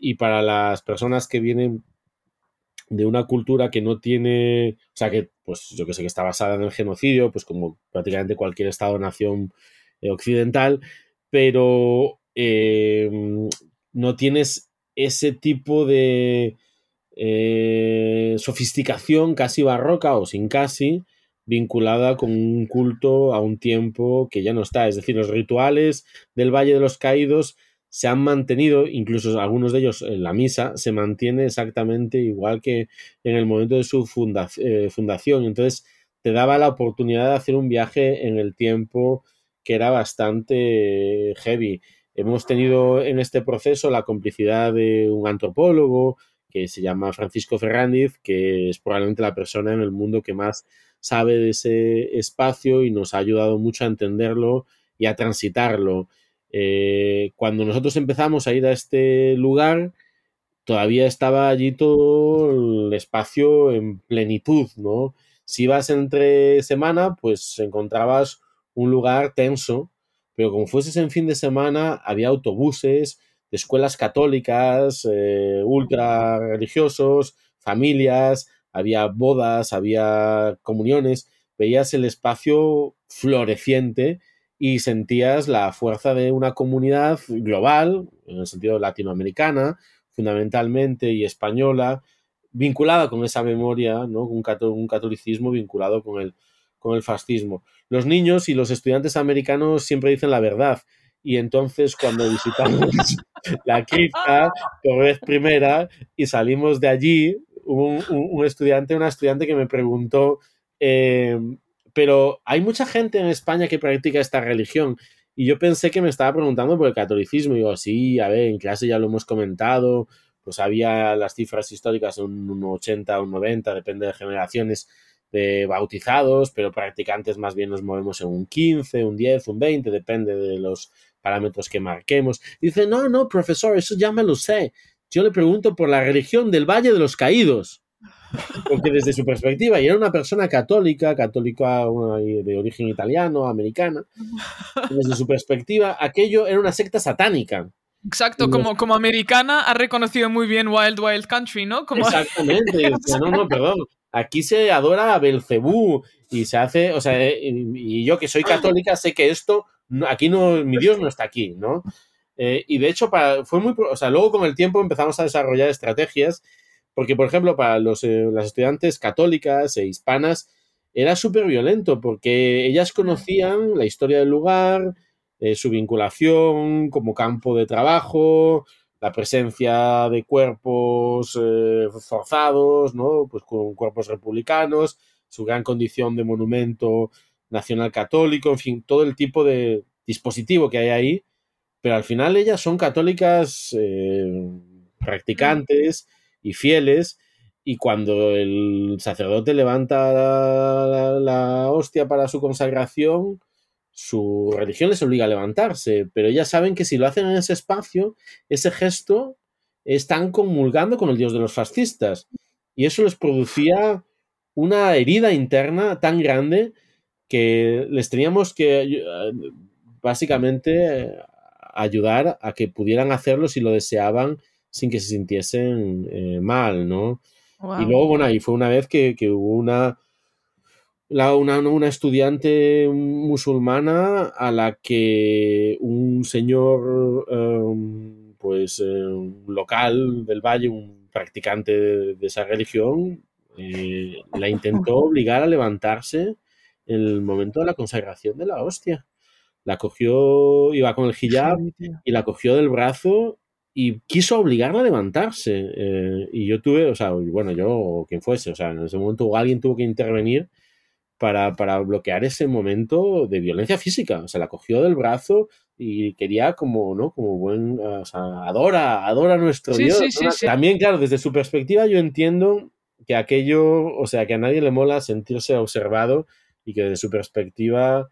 y para las personas que vienen de una cultura que no tiene, o sea, que pues yo que sé que está basada en el genocidio, pues como prácticamente cualquier estado-nación eh, occidental, pero eh, no tienes ese tipo de eh, sofisticación casi barroca o sin casi vinculada con un culto a un tiempo que ya no está. Es decir, los rituales del Valle de los Caídos se han mantenido, incluso algunos de ellos en la misa, se mantiene exactamente igual que en el momento de su eh, fundación. Entonces, te daba la oportunidad de hacer un viaje en el tiempo que era bastante heavy. Hemos tenido en este proceso la complicidad de un antropólogo que se llama Francisco Ferrandiz, que es probablemente la persona en el mundo que más sabe de ese espacio y nos ha ayudado mucho a entenderlo y a transitarlo. Eh, cuando nosotros empezamos a ir a este lugar, todavía estaba allí todo el espacio en plenitud, ¿no? Si ibas entre semana, pues encontrabas un lugar tenso, pero como fueses en fin de semana, había autobuses de escuelas católicas, eh, ultra religiosos, familias, había bodas, había comuniones, veías el espacio floreciente y sentías la fuerza de una comunidad global, en el sentido latinoamericana, fundamentalmente, y española, vinculada con esa memoria, ¿no? un, catolicismo vinculado con el, con el fascismo. Los niños y los estudiantes americanos siempre dicen la verdad. Y entonces cuando visitamos la cripta por vez primera y salimos de allí, hubo un, un- un estudiante, una estudiante que me preguntó, eh, pero hay mucha gente en España que practica esta religión. Y yo pensé que me estaba preguntando por el catolicismo. Y digo, sí, a ver, en clase ya lo hemos comentado. Pues había las cifras históricas, un, un 80, un 90, depende de generaciones de bautizados, pero practicantes más bien nos movemos en un 15, un 10, un 20, depende de los parámetros que marquemos. Dice, no, no, profesor, eso ya me lo sé. Yo le pregunto por la religión del Valle de los Caídos. Porque desde su perspectiva, y era una persona católica, católica de origen italiano, americana, desde su perspectiva, aquello era una secta satánica. Exacto, como, como americana ha reconocido muy bien Wild Wild Country, ¿no? Como, Exactamente. no, no, perdón. Aquí se adora a Belcebú Y se hace, o sea, eh, y, yo que soy católica sé que esto, aquí no, mi Dios no está aquí, ¿no? Eh, y de hecho, para, fue muy, o sea, luego con el tiempo empezamos a desarrollar estrategias, porque por ejemplo, para los, eh, las estudiantes católicas e hispanas era súper violento, porque ellas conocían la historia del lugar, su vinculación como campo de trabajo, la presencia de cuerpos eh, forzados, ¿no? Pues con cuerpos republicanos, su gran condición de monumento nacional católico, en fin, todo el tipo de dispositivo que hay ahí, pero al final ellas son católicas eh, practicantes y fieles, y cuando el sacerdote levanta la, la hostia para su consagración, su religión les obliga a levantarse, pero ellas saben que si lo hacen en ese espacio, ese gesto están comulgando con el dios de los fascistas. Y eso les producía una herida interna tan grande que les teníamos que eh, básicamente ayudar a que pudieran hacerlo si lo deseaban sin que se sintiesen eh, mal, ¿no? Y luego, bueno, ahí fue una vez que, que hubo una, la- una, una estudiante musulmana a la que un señor, em, pues, eh, un local del valle, un practicante de, de esa religión, eh, la intentó obligar a levantarse en el momento de la consagración de la hostia. La cogió, iba con el hijab y la cogió del brazo y quiso obligarla a levantarse. eh, y yo tuve, o sea, bueno, yo o quien fuese, o sea, en ese momento alguien tuvo que intervenir para, para bloquear ese momento de violencia física. O sea, la cogió del brazo y quería como, ¿no? Como buen, o sea, adora, adora a nuestro Sí, Dios. sí, ¿no? sí, sí. También, claro, desde su perspectiva yo entiendo que aquello, o sea, que a nadie le mola sentirse observado y que desde su perspectiva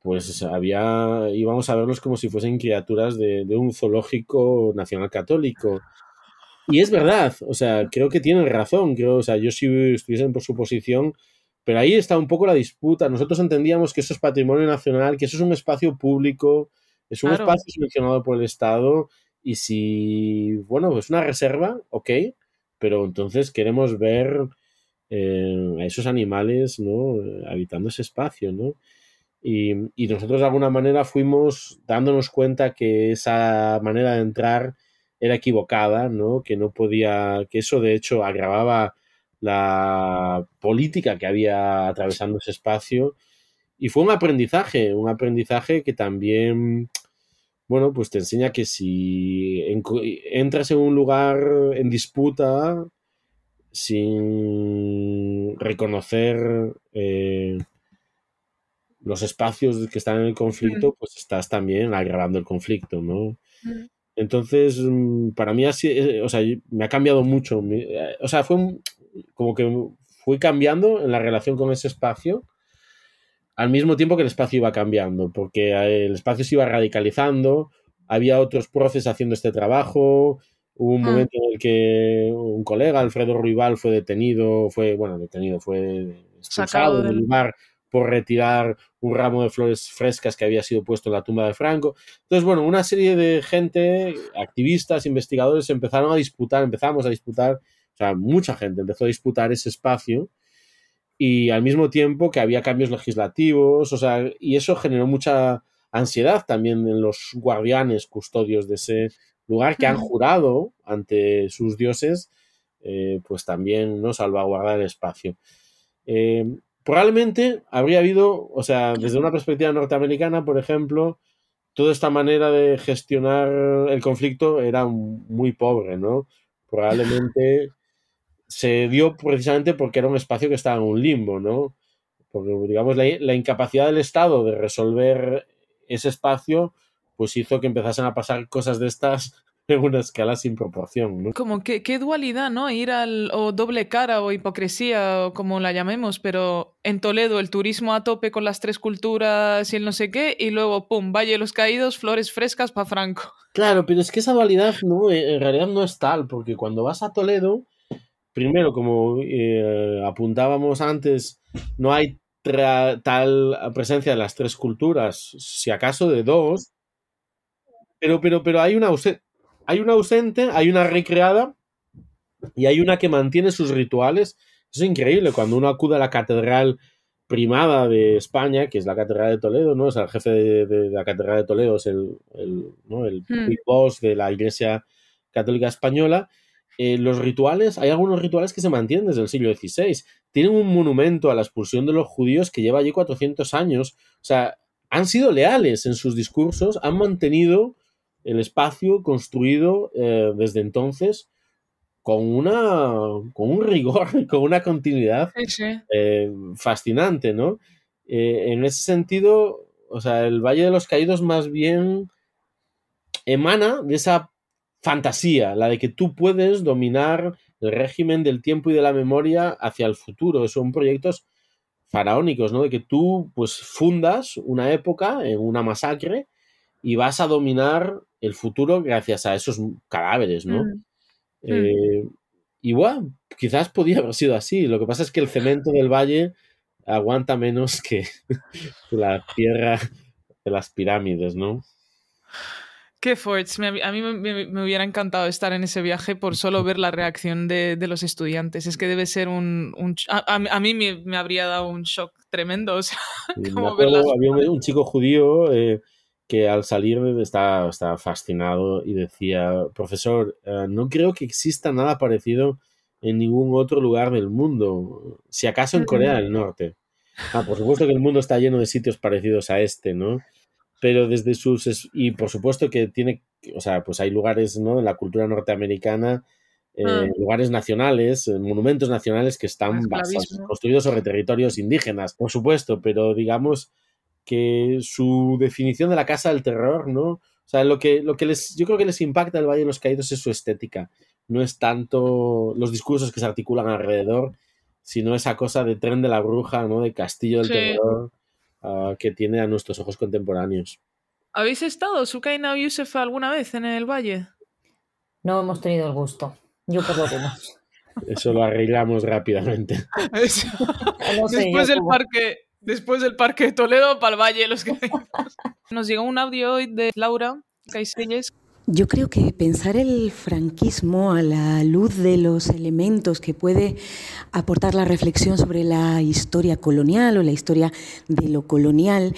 pues había, íbamos a verlos como si fuesen criaturas de, de un zoológico nacional católico. Y es verdad, o sea, creo que tienen razón, creo, o sea, yo si estuviesen por su posición, pero ahí está un poco la disputa. Nosotros entendíamos que eso es patrimonio nacional, que eso es un espacio público, es un Claro. espacio subvencionado por el Estado, y si, bueno, es una reserva, ok, pero entonces queremos ver eh, a esos animales, ¿no? Habitando ese espacio, ¿no? Y, y nosotros de alguna manera fuimos dándonos cuenta que esa manera de entrar era equivocada, ¿no? Que no podía, que eso de hecho agravaba la política que había atravesando ese espacio. Y fue un aprendizaje, un aprendizaje que también, bueno, pues te enseña que si entras en un lugar en disputa sin reconocer eh, los espacios que están en el conflicto, pues estás también agravando el conflicto, ¿no? Mm. Entonces, mm, para mí así, eh, o sea, me ha cambiado mucho. eh, O sea, fue un- como que fui cambiando en la relación con ese espacio al mismo tiempo que el espacio iba cambiando, porque eh, el espacio se iba radicalizando, había otros profes haciendo este trabajo, hubo un Mm. momento en el que un colega, Alfredo Ruibal, fue detenido, fue, bueno, detenido, fue expulsado del- lugar por retirar un ramo de flores frescas que había sido puesto en la tumba de Franco. Entonces, bueno, una serie de gente, activistas, investigadores, empezaron a disputar, empezamos a disputar, o sea, mucha gente empezó a disputar ese espacio y al mismo tiempo que había cambios legislativos, o sea, y eso generó mucha ansiedad también en los guardianes, custodios de ese lugar que han jurado ante sus dioses, eh, pues también no salvaguardar el espacio. Eh, probablemente habría habido, o sea, desde una perspectiva norteamericana, por ejemplo, toda esta manera de gestionar el conflicto era muy pobre, ¿no? Probablemente se dio precisamente porque era un espacio que estaba en un limbo, ¿no? Porque, digamos, la, la incapacidad del Estado de resolver ese espacio, pues hizo que empezasen a pasar cosas de estas en una escala sin proporción, ¿no? Como qué dualidad, ¿no? Ir al o doble cara o hipocresía o como la llamemos, pero en Toledo el turismo a tope con las tres culturas y el no sé qué, y luego, pum, Valle de los Caídos, flores frescas para Franco. Claro, pero es que esa dualidad no, en realidad no es tal, porque cuando vas a Toledo, primero, como eh, apuntábamos antes, no hay tal presencia de las tres culturas, si acaso de dos, pero, pero, pero hay una ausente, hay una ausente, hay una recreada y hay una que mantiene sus rituales. Es increíble cuando uno acude a la catedral primada de España, que es la Catedral de Toledo, ¿no? O sea, el jefe de, la Catedral de Toledo es el, el, ¿no? el hmm. boss de la Iglesia Católica Española. Eh, los rituales, hay algunos rituales que se mantienen desde el siglo XVI. Tienen un monumento a la expulsión de los judíos que lleva allí 400 años. O sea, han sido leales en sus discursos, han mantenido el espacio construido eh, desde entonces con una con un rigor, con una continuidad eh, fascinante, ¿no? En ese sentido, o sea, el Valle de los Caídos más bien emana de esa fantasía, la de que tú puedes dominar el régimen del tiempo y de la memoria hacia el futuro. Son proyectos faraónicos, ¿no? De que tú, pues, fundas una época en una masacre y vas a dominar el futuro gracias a esos cadáveres, ¿no? Mm. Eh, igual, quizás podía haber sido así. Lo que pasa es que el cemento del valle aguanta menos que la tierra de las pirámides, ¿no? Qué fuerte. A mí me, hubiera encantado estar en ese viaje por solo ver la reacción de, los estudiantes. Es que debe ser un... a, mí me, habría dado un shock tremendo. Había un, chico judío eh, que al salir estaba, estaba fascinado y decía, profesor, eh, no creo que exista nada parecido en ningún otro lugar del mundo, si acaso en Corea del Norte. Ah, por supuesto que el mundo está lleno de sitios parecidos a este, ¿no? Pero desde sus... Y por supuesto que tiene... O sea, pues hay lugares, ¿no? En la cultura norteamericana, eh, ah. lugares nacionales, eh, monumentos nacionales que están construidos sobre territorios indígenas, por supuesto, pero digamos que su definición de la casa del terror, ¿no? O sea, lo que, lo que les, yo creo que les impacta el Valle de los Caídos es su estética. No es tanto los discursos que se articulan alrededor, sino esa cosa de tren de la bruja, ¿no? De castillo del terror que tiene a nuestros ojos contemporáneos. ¿Habéis estado, Sukaina o Yusef, alguna vez en el Valle? No hemos tenido el gusto. Yo por lo menos. Eso lo arreglamos rápidamente. Después del parque, Después del Parque de Toledo, para el Valle, los que... Nos llegó un audio hoy de Laura Caiselles. Yo creo que pensar el franquismo a la luz de los elementos que puede aportar la reflexión sobre la historia colonial o la historia de lo colonial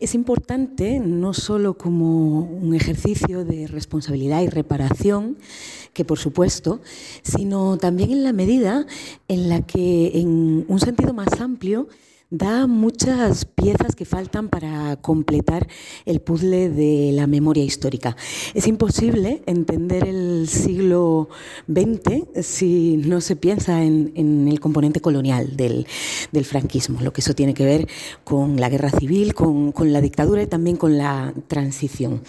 es importante no solo como un ejercicio de responsabilidad y reparación, que por supuesto, sino también en la medida en la que en un sentido más amplio da muchas piezas que faltan para completar el puzzle de la memoria histórica. Es imposible entender el siglo XX si no se piensa en, el componente colonial del, franquismo, lo que eso tiene que ver con la guerra civil, con, la dictadura y también con la transición.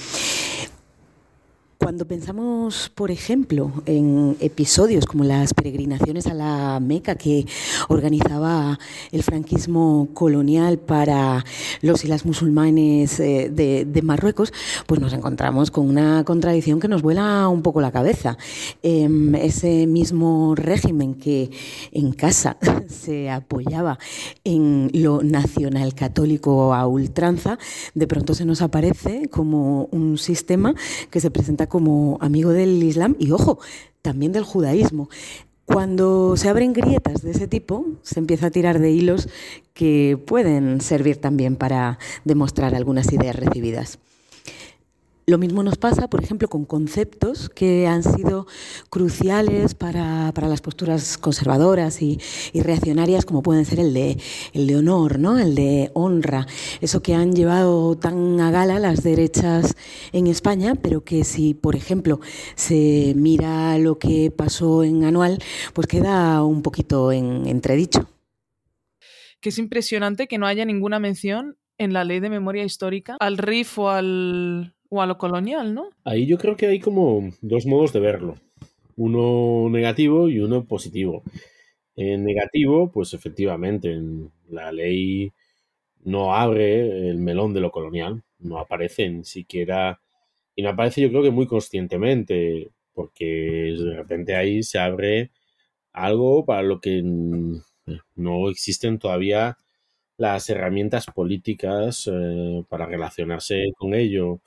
Cuando pensamos, por ejemplo, en episodios como las peregrinaciones a la Meca que organizaba el franquismo colonial para los y las musulmanes eh, de, Marruecos, pues nos encontramos con una contradicción que nos vuela un poco la cabeza. Em, ese mismo régimen que en casa se apoyaba en lo nacional católico a ultranza, de pronto se nos aparece como un sistema que se presenta como amigo del Islam y, ojo, también del judaísmo. Cuando se abren grietas de ese tipo, se empieza a tirar de hilos que pueden servir también para demostrar algunas ideas recibidas. Lo mismo nos pasa, por ejemplo, con conceptos que han sido cruciales para, las posturas conservadoras y, reaccionarias, como pueden ser el de, el de honor, ¿no? el de honra, eso que han llevado tan a gala las derechas en España, pero que si, por ejemplo, se mira lo que pasó en Anual, pues queda un poquito en entredicho. Que es impresionante que no haya ninguna mención en la ley de memoria histórica al RIF o al o a lo colonial, ¿no? Ahí yo creo que hay como dos modos de verlo. Uno negativo y uno positivo. En negativo, pues efectivamente, la ley no abre el melón de lo colonial, no aparece ni siquiera, y no aparece yo creo que muy conscientemente, porque de repente ahí se abre algo para lo que no existen todavía las herramientas políticas eh, para relacionarse con ello.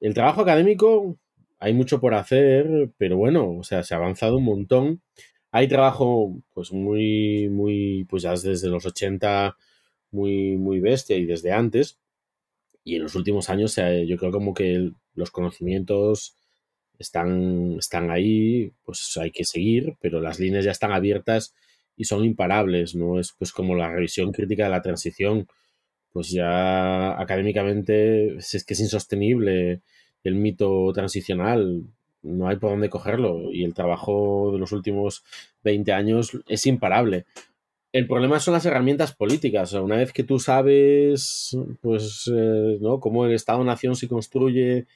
El trabajo académico hay mucho por hacer, pero bueno, o sea, se ha avanzado un montón. Hay trabajo, pues muy, muy, pues ya desde los 80 muy, muy bestia y desde antes. Y en los últimos años yo creo como que los conocimientos están, están ahí, pues hay que seguir, pero las líneas ya están abiertas y son imparables, ¿no? Es pues como la revisión crítica de la transición, pues ya académicamente es que es insostenible el mito transicional, no hay por dónde cogerlo y el trabajo de los últimos 20 años es imparable. El problema son las herramientas políticas. Una vez que tú sabes, pues, eh, ¿no? cómo el Estado-nación se construye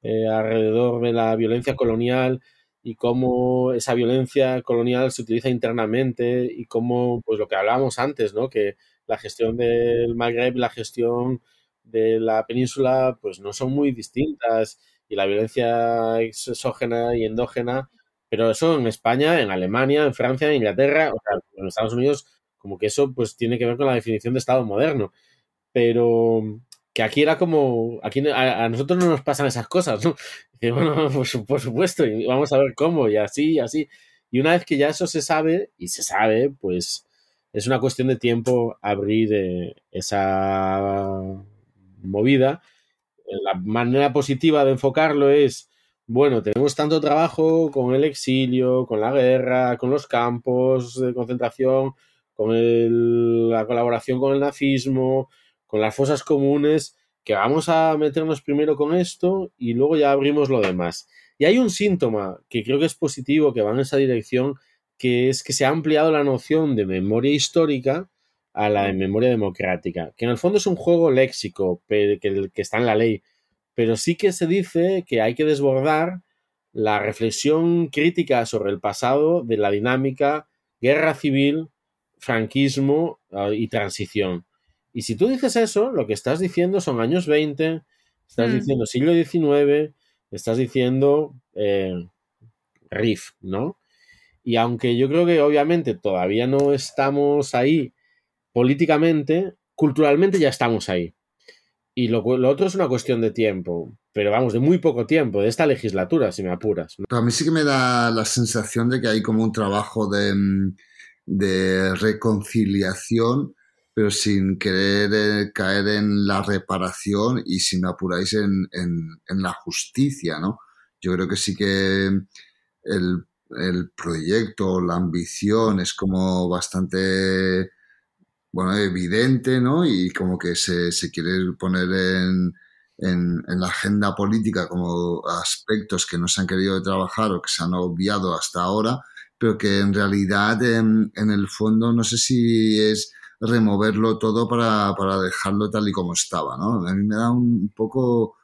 eh, alrededor de la violencia colonial y cómo esa violencia colonial se utiliza internamente y cómo, pues, lo que hablábamos antes, ¿no? Que la gestión del Magreb la gestión de la península, pues, no son muy distintas y la violencia exógena y endógena, pero eso en España, en Alemania, en Francia, en Inglaterra, o sea, en Estados Unidos, como que eso pues tiene que ver con la definición de Estado moderno. Pero que aquí era como, aquí a, nosotros no nos pasan esas cosas, ¿no? bueno, por, supuesto, y vamos a ver cómo, y así, y así. Y una vez que ya eso se sabe, y se sabe, pues es una cuestión de tiempo abrir eh, esa movida la manera positiva de enfocarlo es, bueno, tenemos tanto trabajo con el exilio, con la guerra, con los campos de concentración, con la colaboración con el nazismo, con las fosas comunes, que vamos a meternos primero con esto y luego ya abrimos lo demás. Y hay un síntoma que creo que es positivo, que va en esa dirección, que es que se ha ampliado la noción de memoria histórica a la de memoria democrática, que en el fondo es un juego léxico que, que está en la ley, pero sí que se dice que hay que desbordar la reflexión crítica sobre el pasado de la dinámica guerra civil, franquismo ah, y transición. Y si tú dices eso, lo que estás diciendo son años 20, estás mm. diciendo siglo XIX, estás diciendo eh, RIF, ¿no? Y aunque yo creo que obviamente todavía no estamos ahí políticamente, culturalmente ya estamos ahí. Y lo, otro es una cuestión de tiempo, pero vamos, de muy poco tiempo, de esta legislatura, si me apuras. a mí sí que me da la sensación de que hay como un trabajo de, de reconciliación, pero sin querer eh, caer en la reparación y si me apuráis en, en, la justicia, ¿no? Yo creo que sí que el, el proyecto, la ambición es como bastante bueno, evidente, ¿no? Y como que se, se quiere poner en, en, en, la agenda política como aspectos que no se han querido trabajar o que se han obviado hasta ahora, pero que en realidad en, en el fondo no sé si es removerlo todo para, para, dejarlo tal y como estaba, ¿no? A mí me da un poco,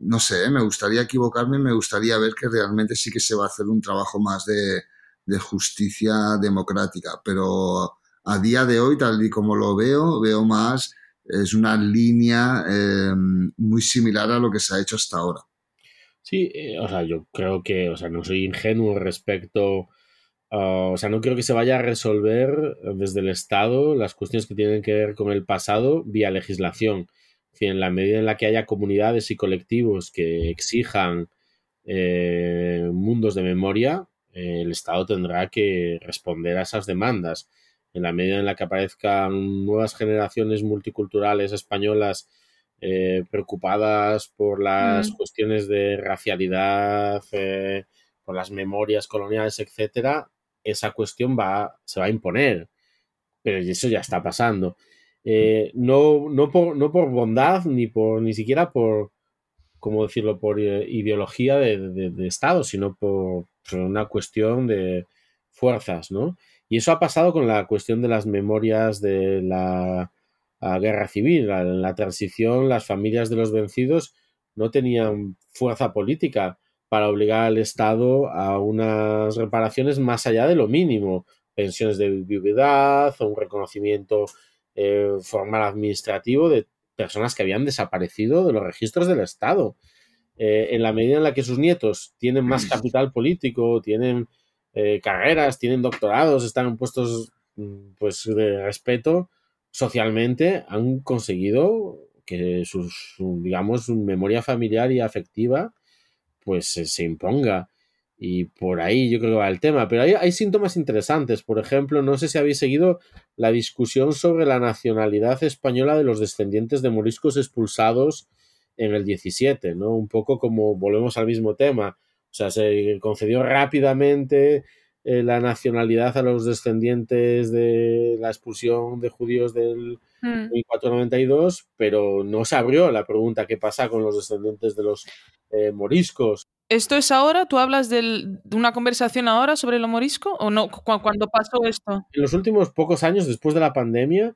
no sé, me gustaría equivocarme, me gustaría ver que realmente sí que se va a hacer un trabajo más de, justicia democrática, pero a día de hoy, tal y como lo veo, veo más, es una línea em, muy similar a lo que se ha hecho hasta ahora. Sí, eh, o sea, yo creo que, o sea, no soy ingenuo respecto, o sea, no creo que se vaya a resolver desde el Estado las cuestiones que tienen que ver con el pasado vía legislación. En la medida en la que haya comunidades y colectivos que exijan eh, mundos de memoria, el Estado tendrá que responder a esas demandas en la medida en la que aparezcan nuevas generaciones multiculturales españolas eh, preocupadas por las mm. cuestiones de racialidad, eh, por las memorias coloniales, etcétera, esa cuestión va, se va a imponer. Pero eso ya está pasando. Eh, no, no, por, no por bondad, ni por ni siquiera por, ¿cómo decirlo?, por ideología de, Estado, sino por, una cuestión de fuerzas, ¿no? Y eso ha pasado con la cuestión de las memorias de la, guerra civil. En la transición, las familias de los vencidos no tenían fuerza política para obligar al Estado a unas reparaciones más allá de lo mínimo, pensiones de viudedad o un reconocimiento eh, formal administrativo de personas que habían desaparecido de los registros del Estado. Eh, en la medida en la que sus nietos tienen más capital político, tienen eh, carreras, tienen doctorados, están en puestos mm, pues, de respeto socialmente, han conseguido que sus, digamos, su memoria familiar y afectiva pues se, imponga. Y por ahí yo creo que va el tema. Pero hay, hay, síntomas interesantes. Por ejemplo, no sé si habéis seguido la discusión sobre la nacionalidad española de los descendientes de moriscos expulsados en el 17, ¿no? Un poco como volvemos al mismo tema. O sea, se concedió rápidamente eh, la nacionalidad a los descendientes de la expulsión de judíos del mm. 1492, pero no se abrió la pregunta qué pasa con los descendientes de los eh, moriscos. ¿Esto es ahora? ¿Tú hablas de una conversación ahora sobre lo morisco o no? ¿Cuándo pasó esto? En los últimos pocos años, después de la pandemia,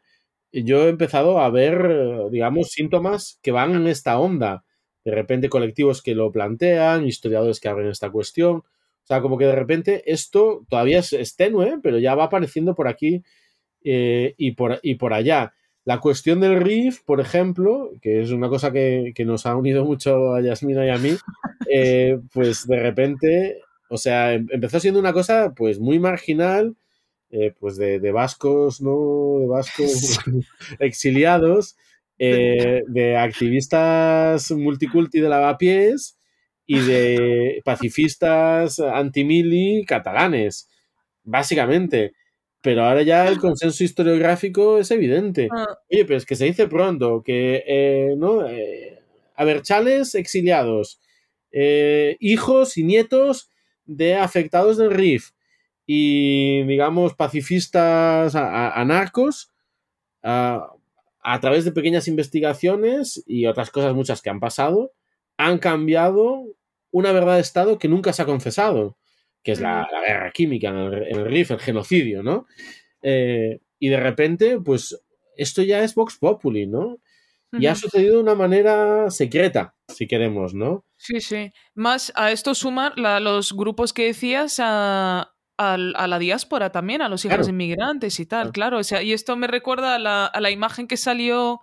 yo he empezado a ver, digamos, síntomas que van en esta onda. De repente colectivos que lo plantean, historiadores que abren esta cuestión. O sea, como que de repente esto todavía es, tenue, pero ya va apareciendo por aquí eh, y, por, y por allá. La cuestión del RIF, por ejemplo, que es una cosa que, nos ha unido mucho a Yasmina y a mí, eh, pues de repente, o sea, em, empezó siendo una cosa pues muy marginal, eh, pues de, vascos, ¿no? De vascos exiliados, eh, de activistas multiculti de lavapiés y de pacifistas antimili catalanes, básicamente. Pero ahora ya el consenso historiográfico es evidente. Ah. Oye, pero es que se dice pronto que, eh, ¿no? Eh, Aberchales exiliados, eh, hijos y nietos de afectados del RIF y, digamos, pacifistas anarcos, a, a través de pequeñas investigaciones y otras cosas muchas que han pasado, han cambiado una verdad de Estado que nunca se ha confesado que es la, guerra química en el, RIF, el genocidio, ¿no? Eh, y de repente, pues esto ya es Vox Populi, ¿no? Y ha sucedido de una manera secreta, si queremos, ¿no? Sí, sí. Más a esto sumar los grupos que decías a, la diáspora también, a los hijos inmigrantes y tal, claro. O sea, y esto me recuerda a la imagen que salió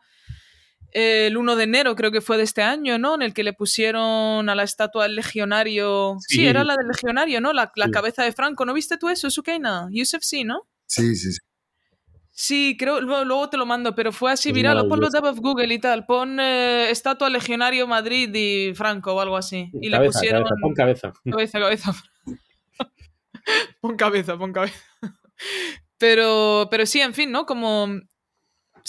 el 1 de enero, creo que fue de este año, ¿no? En el que le pusieron a la estatua del legionario. Sí, era la del legionario, ¿no? La, cabeza de Franco. ¿No viste tú eso, Sukeina? Yusef sí, ¿no? Sí, sí, sí. Sí, creo, luego te lo mando, pero fue así viral. Ponlo de Google y tal. Pon eh, estatua legionario Madrid y Franco o algo así. Y le pusieron. Cabeza, pon cabeza. Cabeza, cabeza. pon cabeza, pon cabeza. Pero, pero sí, en fin, ¿no? Como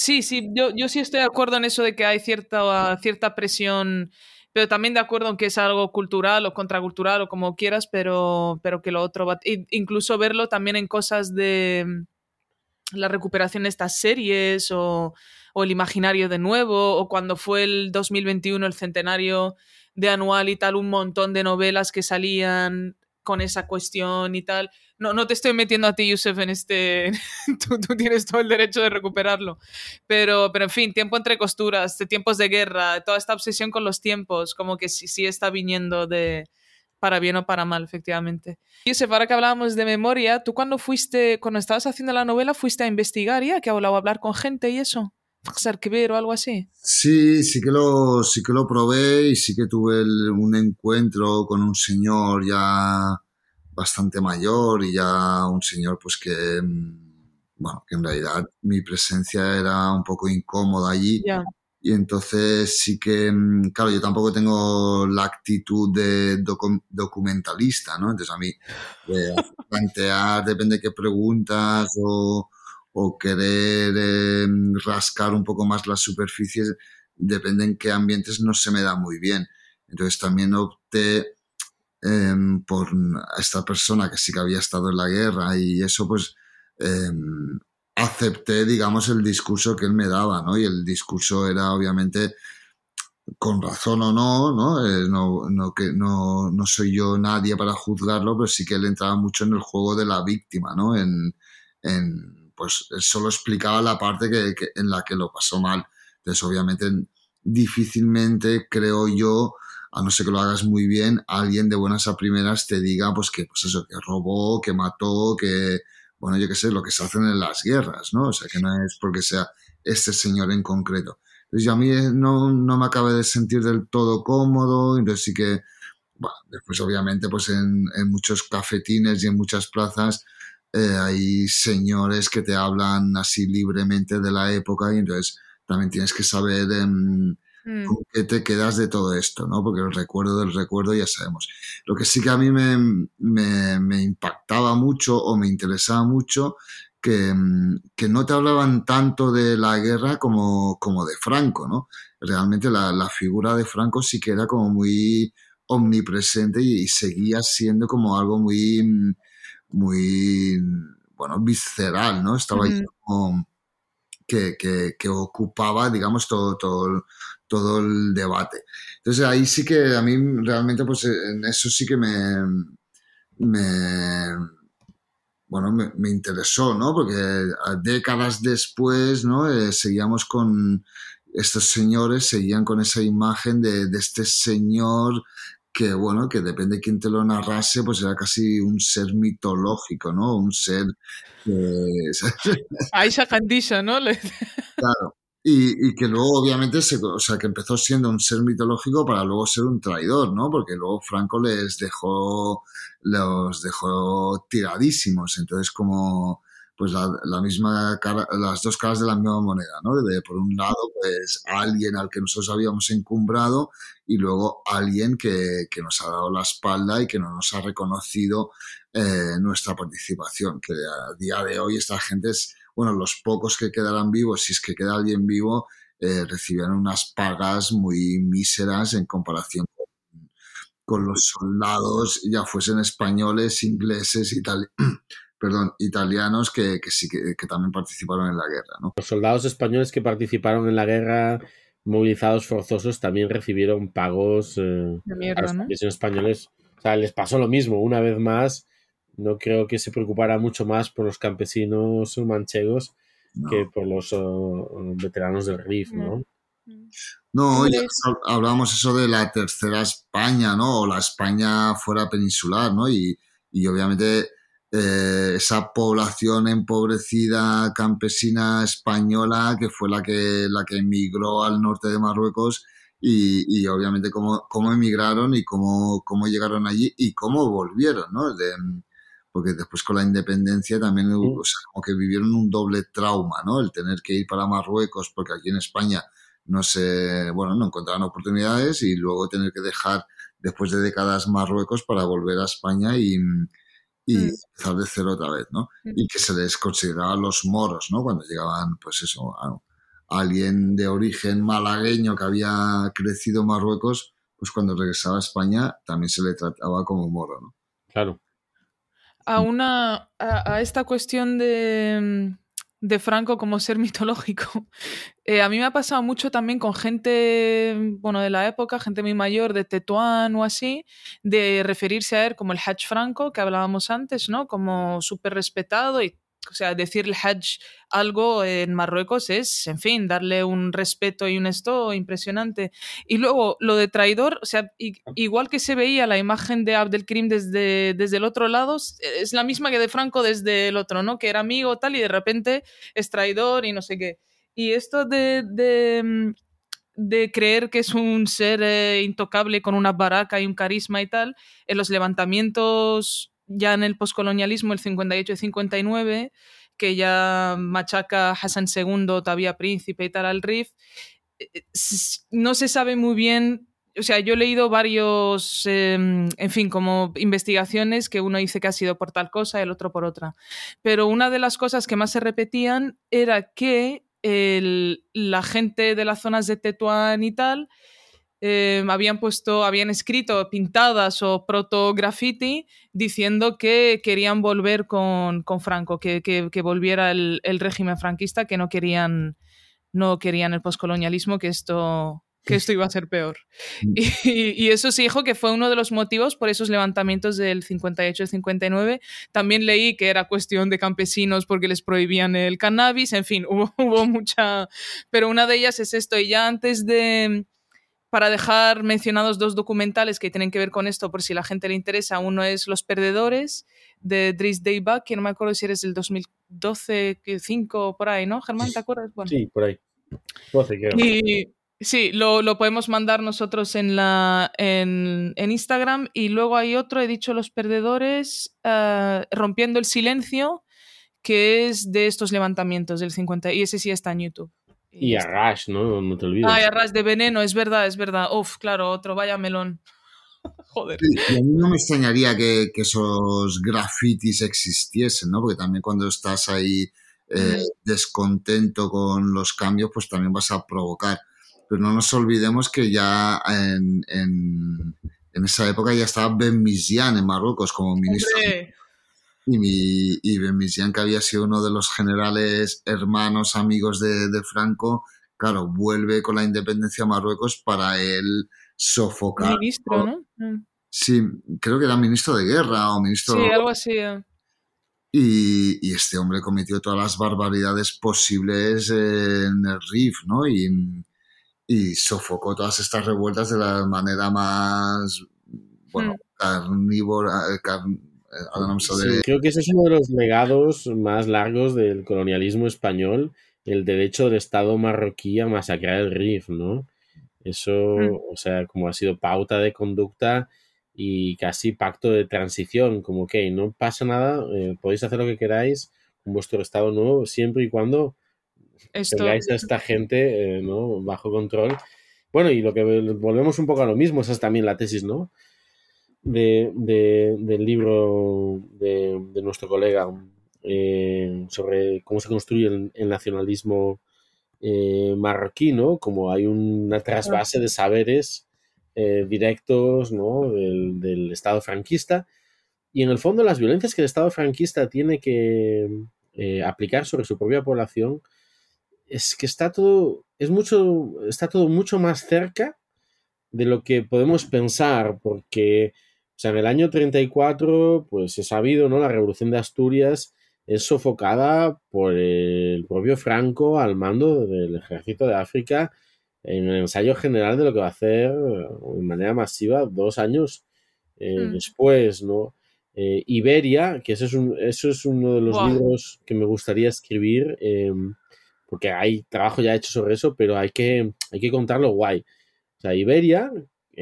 Sí, sí, yo, yo sí estoy de acuerdo en eso de que hay cierta, cierta presión, pero también de acuerdo en que es algo cultural o contracultural o como quieras, pero, pero que lo otro va. Incluso verlo también en cosas de mm, la recuperación de estas series o, o el imaginario de nuevo, o cuando fue el 2021 el centenario de anual y tal, un montón de novelas que salían con esa cuestión y tal no, no te estoy metiendo a ti, Yusef, en este. tú, tienes todo el derecho de recuperarlo. Pero, pero en fin, tiempo entre costuras, tiempos de guerra, toda esta obsesión con los tiempos, como que sí, sí está viniendo de para bien o para mal, efectivamente. Yusef, ahora que hablábamos de memoria, ¿tú cuando fuiste, cuando estabas haciendo la novela, fuiste a investigar ya, que hablado a hablar con gente y eso? o algo así. Sí, sí que lo, sí que lo probé y sí que tuve un encuentro con un señor ya bastante mayor y ya un señor pues que, mm, bueno, que en realidad mi presencia era un poco incómoda allí. Y entonces sí que, mm, claro, yo tampoco tengo la actitud de documentalista, ¿no? Entonces a mí plantear, depende de qué preguntas o, o querer em, rascar un poco más las superficies, depende en qué ambientes no se me da muy bien. Entonces también opté Em, por esta persona que sí que había estado en la guerra y eso pues em, acepté, digamos, el discurso que él me daba, ¿no? Y el discurso era obviamente con razón o no, ¿no? Eh, no, no, que, no, no, soy yo nadie para juzgarlo, pero sí que él entraba mucho en el juego de la víctima, ¿no? En, en pues él solo explicaba la parte que, que, en la que lo pasó mal. Entonces, obviamente, difícilmente creo yo a no ser que lo hagas muy bien, alguien de buenas a primeras te diga, pues que, pues eso, que robó, que mató, que, bueno, yo qué sé, lo que se hacen en las guerras, ¿no? O sea, que no es porque sea este señor en concreto. Entonces, yo a mí no, no me acabé de sentir del todo cómodo, entonces sí que, bueno, después obviamente, pues en, en muchos cafetines y en muchas plazas, eh, hay señores que te hablan así libremente de la época y entonces también tienes que saber eh, Mm. ¿Con qué te quedas de todo esto? ¿no? Porque el recuerdo del recuerdo ya sabemos. Lo que sí que a mí me, me, me impactaba mucho o me interesaba mucho que, mm, que, no te hablaban tanto de la guerra como, como de Franco, ¿no? Realmente la, la, figura de Franco sí que era como muy omnipresente y, y seguía siendo como algo muy, mm, muy, bueno, visceral, ¿no? Estaba ahí como que, que, que, ocupaba, digamos, todo, todo, todo el debate. Entonces ahí sí que a mí realmente, pues en eso sí que me, me bueno, me, me, interesó, ¿no? Porque décadas después, ¿no? Eh, seguíamos con estos señores, seguían con esa imagen de, de, este señor que, bueno, que depende de quién te lo narrase, pues era casi un ser mitológico, ¿no? Un ser... Aisha Candisha, ¿no? claro. Y, y, que luego, obviamente, se, o sea, que empezó siendo un ser mitológico para luego ser un traidor, ¿no? Porque luego Franco les dejó, los dejó tiradísimos. Entonces, como, pues la, misma cara, las dos caras de la misma moneda, ¿no? De, por un lado, pues alguien al que nosotros habíamos encumbrado y luego alguien que, que nos ha dado la espalda y que no nos ha reconocido eh, nuestra participación. Que a día de hoy esta gente es bueno, los pocos que quedarán vivos, si es que queda alguien vivo, eh, recibirán unas pagas muy míseras en comparación con, con los soldados, ya fuesen españoles, ingleses, itali perdón, italianos, que, que sí que, que, también participaron en la guerra. ¿no? Los soldados españoles que participaron en la guerra movilizados forzosos también recibieron pagos eh, mierda, a los ¿no? españoles. O sea, les pasó lo mismo, una vez más no creo que se preocupara mucho más por los campesinos manchegos no. que por los uh, veteranos del RIF, ¿no? No, ya hablábamos eso de la tercera España, ¿no? O la España fuera peninsular, ¿no? Y, y obviamente eh, esa población empobrecida campesina española que fue la que, la que emigró al norte de Marruecos y, y obviamente cómo, cómo emigraron y cómo, cómo llegaron allí y cómo volvieron, ¿no? De, porque después con la independencia también mm. o sea, como que vivieron un doble trauma, ¿no? El tener que ir para Marruecos porque aquí en España no se, bueno, no encontraban oportunidades y luego tener que dejar después de décadas Marruecos para volver a España y, y mm. empezar de cero otra vez, ¿no? Mm. Y que se les consideraba los moros, ¿no? Cuando llegaban, pues eso, a, a alguien de origen malagueño que había crecido en Marruecos, pues cuando regresaba a España también se le trataba como moro, ¿no? Claro a una a, esta cuestión de, de, Franco como ser mitológico. Eh, a mí me ha pasado mucho también con gente, bueno, de la época, gente muy mayor, de Tetuán o así, de referirse a él como el Hajj Franco, que hablábamos antes, ¿no? Como súper respetado y o sea, decirle Hajj algo en Marruecos es, en fin, darle un respeto y un esto impresionante. Y luego, lo de traidor, o sea, igual que se veía la imagen de Abdelkrim desde, desde el otro lado, es la misma que de Franco desde el otro, ¿no? Que era amigo tal y de repente es traidor y no sé qué. Y esto de, de de creer que es un ser eh, intocable con una baraca y un carisma y tal, en los levantamientos ya en el poscolonialismo, el 58 y 59, que ya machaca Hassan II, todavía príncipe y tal al RIF, eh, eh, no se sabe muy bien o sea, yo he leído varios, eh, en fin, como investigaciones que uno dice que ha sido por tal cosa el otro por otra. Pero una de las cosas que más se repetían era que la gente de las zonas de Tetuán y tal eh, habían puesto, habían escrito pintadas o proto graffiti diciendo que querían volver con, con Franco, que, que, que volviera el, el, régimen franquista, que no querían, no querían el poscolonialismo, que esto, que esto iba a ser peor. Mm. Y, y, eso sí dijo que fue uno de los motivos por esos levantamientos del 58 y 59. También leí que era cuestión de campesinos porque les prohibían el cannabis, en fin, hubo, hubo mucha... Pero una de ellas es esto, y ya antes de para dejar mencionados dos documentales que tienen que ver con esto, por si la gente le interesa. Uno es Los Perdedores, de Driss Dayback, que no me acuerdo si eres del 2012, 5 por ahí, ¿no, Germán? ¿Te acuerdas? Bueno. Sí, por ahí. 12, creo. Y, sí, lo, lo, podemos mandar nosotros en, la, en, en, Instagram. Y luego hay otro, he dicho Los Perdedores, uh, Rompiendo el Silencio, que es de estos levantamientos del 50, y ese sí está en YouTube. Y a Rush, ¿no? No te olvides. Ah, y a Rush de veneno, es verdad, es verdad. Uf, claro, otro, vaya melón. Joder. Y a mí no me extrañaría que, que esos grafitis existiesen, ¿no? Porque también cuando estás ahí eh, descontento con los cambios, pues también vas a provocar. Pero no nos olvidemos que ya en, en, en esa época ya estaba Ben Misian en Marruecos como ministro. Hombre, Y, mi, y Ben Misian, que había sido uno de los generales hermanos, amigos de, de Franco, claro, vuelve con la independencia a Marruecos para él sofocar. ministro, ¿no? Mm. Sí, creo que era ministro de guerra o ministro... Sí, algo así. eh. Y, y este hombre cometió todas las barbaridades posibles en el RIF, ¿no? Y, y sofocó todas estas revueltas de la manera más, bueno, Mm. carnívora, eh, Sí, creo que ese es uno de los legados más largos del colonialismo español, el derecho del Estado marroquí a masacrar el RIF, ¿no? Eso, Mm. o sea, como ha sido pauta de conducta y casi pacto de transición, como que no pasa nada, eh, podéis hacer lo que queráis con vuestro Estado nuevo, siempre y cuando Esto. tengáis a esta gente eh, ¿no? bajo control. Bueno, y lo que volvemos un poco a lo mismo, esa es también la tesis, ¿no? De, de- del libro de, de nuestro colega eh, sobre cómo se construye el, el nacionalismo eh, marroquí, ¿no? Como hay una trasvase de saberes eh, directos, ¿no? Del, del Estado franquista. Y en el fondo las violencias que el Estado franquista tiene que eh, aplicar sobre su propia población es que está todo, es mucho, está todo mucho más cerca de lo que podemos pensar, porque sea, en el año 34, pues he sabido, ¿no? La revolución de Asturias es sofocada por el propio Franco al mando del ejército de África en el ensayo general de lo que va a hacer eh, de manera masiva dos años eh, Mm. después, ¿no? Eh, Iberia, que eso es, un- eso es uno de los libros que me gustaría escribir, eh, porque hay trabajo ya hecho sobre eso, pero hay que, hay que contarlo guay. O sea, Iberia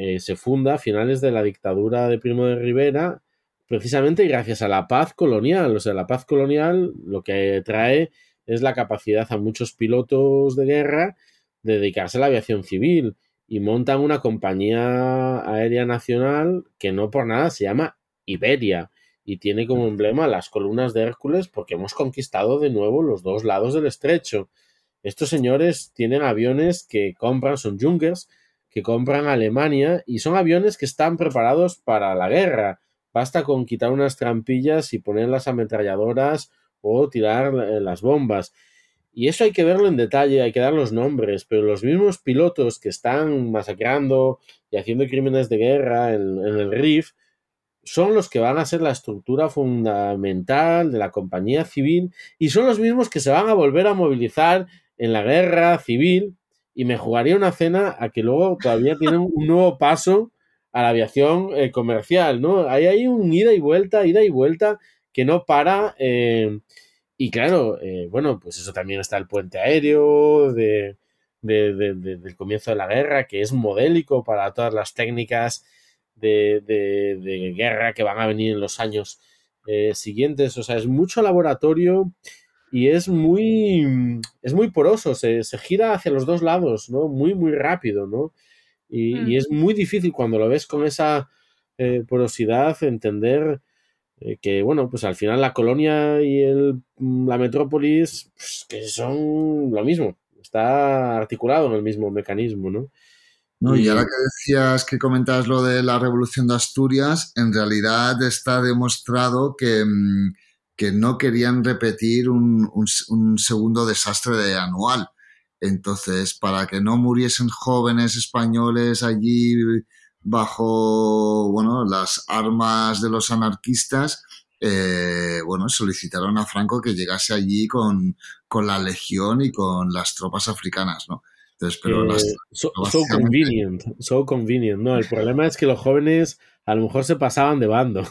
eh, se funda a finales de la dictadura de Primo de Rivera, precisamente gracias a la paz colonial. O sea, la paz colonial lo que trae es la capacidad a muchos pilotos de guerra de dedicarse a la aviación civil y montan una compañía aérea nacional que no por nada se llama Iberia y tiene como emblema las columnas de Hércules porque hemos conquistado de nuevo los dos lados del estrecho. Estos señores tienen aviones que compran, son Junkers, que compran Alemania y son aviones que están preparados para la guerra. Basta con quitar unas trampillas y poner las ametralladoras o tirar eh, las bombas. Y eso hay que verlo en detalle, hay que dar los nombres, pero los mismos pilotos que están masacrando y haciendo crímenes de guerra en, en el RIF son los que van a ser la estructura fundamental de la compañía civil y son los mismos que se van a volver a movilizar en la guerra civil y me jugaría una cena a que luego todavía tienen un nuevo paso a la aviación eh, comercial, ¿no? Ahí hay un ida y vuelta, ida y vuelta que no para. eh, y claro, eh, bueno, pues eso también está el puente aéreo de, de- de- de- del comienzo de la guerra, que es modélico para todas las técnicas de, guerra que van a venir en los años siguientes. O sea, es mucho laboratorio y es muy, es muy poroso, se, se gira hacia los dos lados, ¿no? Muy, muy rápido, ¿no? Y, Mm. y es muy difícil cuando lo ves con esa eh, porosidad entender eh, que, bueno, pues al final la colonia y el, la metrópolis pues, que son lo mismo, está articulado en el mismo mecanismo, ¿no? No, y Y- ahora que decías que comentabas lo de la revolución de Asturias, en realidad está demostrado que, mm, que no querían repetir un, un s- un segundo desastre de anual. Entonces, para que no muriesen jóvenes españoles allí bajo bueno, las armas de los anarquistas, eh, bueno, solicitaron a Franco que llegase allí con, con la legión y con las tropas africanas, ¿no? Entonces, pero Eh, las, so, so convenient, so convenient, ¿no? El problema es que los jóvenes a lo mejor se pasaban de bando.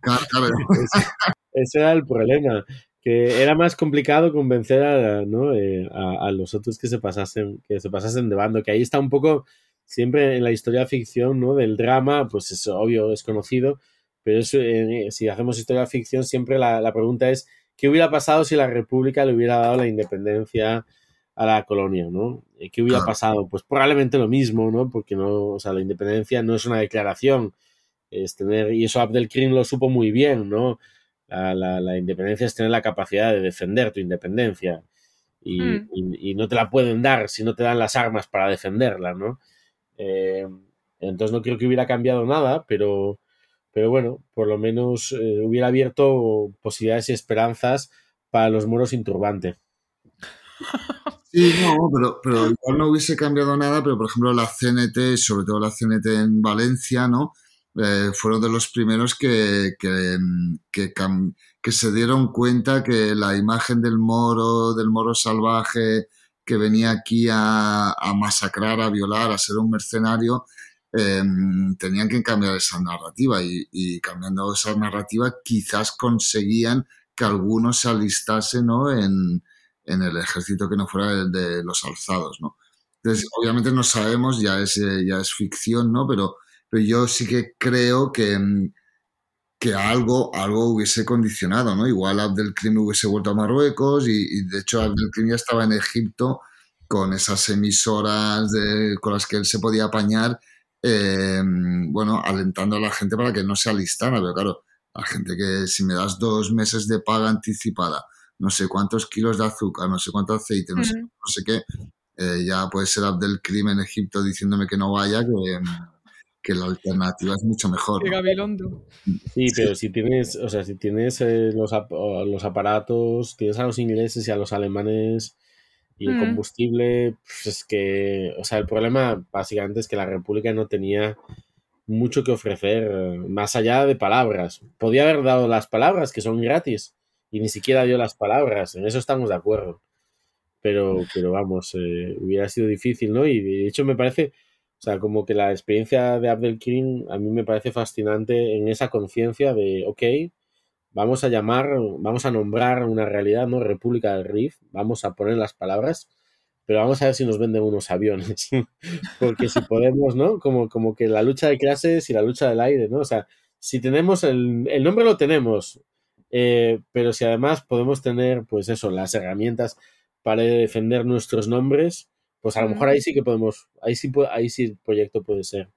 Claro, claro. Ese era el problema, que era más complicado convencer a, ¿no? eh, a, a los otros que se pasasen, que se pasasen de bando, que ahí está un poco siempre en la historia de ficción, ¿no? Del drama, pues es obvio, es conocido, pero es, eh, si hacemos historia de ficción, siempre la, la pregunta es ¿qué hubiera pasado si la República le hubiera dado la independencia a la colonia, ¿no? Eh, ¿Qué hubiera Claro. pasado? Pues probablemente lo mismo, ¿no? Porque no, o sea, la independencia no es una declaración, es tener, y eso Abdelkrim lo supo muy bien, ¿no? La, la, la independencia es tener la capacidad de defender tu independencia. Y, Mm. y- y no te la pueden dar si no te dan las armas para defenderla, ¿no? Eh, entonces no creo que hubiera cambiado nada, pero, pero bueno, por lo menos eh, hubiera abierto posibilidades y esperanzas para los moros sin turbante. Sí, no, pero, pero igual no hubiese cambiado nada, pero por ejemplo la CNT, sobre todo la CNT en Valencia, ¿no? Eh, fueron de los primeros que, que, que, se dieron cuenta que la imagen del moro, del moro salvaje que venía aquí a, a masacrar, a violar, a ser un mercenario, eh, tenían que cambiar esa narrativa y, cambiando esa narrativa quizás conseguían que algunos se alistase, ¿no? En, en el ejército que no fuera el de los alzados, ¿no? Obviamente no sabemos, ya es, eh, ya es ficción, ¿no? Pero, pero yo sí que creo que, mm, que algo, algo hubiese condicionado, ¿no? Igual Abdelkrim hubiese vuelto a Marruecos y, y, de hecho Abdelkrim ya estaba en Egipto con esas emisoras de- con las que él se podía apañar, eh, bueno, alentando a la gente para que no se alistara, pero claro, la gente que si me das dos meses de paga anticipada, no sé cuántos kilos de azúcar, no sé cuánto aceite, no, sé, Mm. no sé qué, eh, ya puede ser Abdelkrim en Egipto diciéndome que no vaya, que, que la alternativa es mucho mejor. ¿no? gabilondo. Sí, pero si tienes, o sea, si tienes eh, los, ap- los aparatos, tienes a los ingleses y a los alemanes y el Mm. combustible, pues es que, o sea, el problema básicamente es que la República no tenía mucho que ofrecer más allá de palabras. Podía haber dado las palabras que son gratis y ni siquiera dio las palabras, en eso estamos de acuerdo. Pero, pero vamos, eh, hubiera sido difícil, ¿no? Y de hecho me parece, o sea, como que la experiencia de Abdelkrim a mí me parece fascinante en esa conciencia de, ok, vamos a llamar, vamos a nombrar una realidad, ¿no? República del Rif, vamos a poner las palabras, pero vamos a ver si nos venden unos aviones. Porque si podemos, ¿no? Como, como que la lucha de clases y la lucha del aire, ¿no? O sea, si tenemos el, el nombre lo tenemos, eh, pero si además podemos tener, pues eso, las herramientas para defender nuestros nombres, pues a lo mejor ahí sí que podemos, ahí sí, ahí sí el proyecto puede ser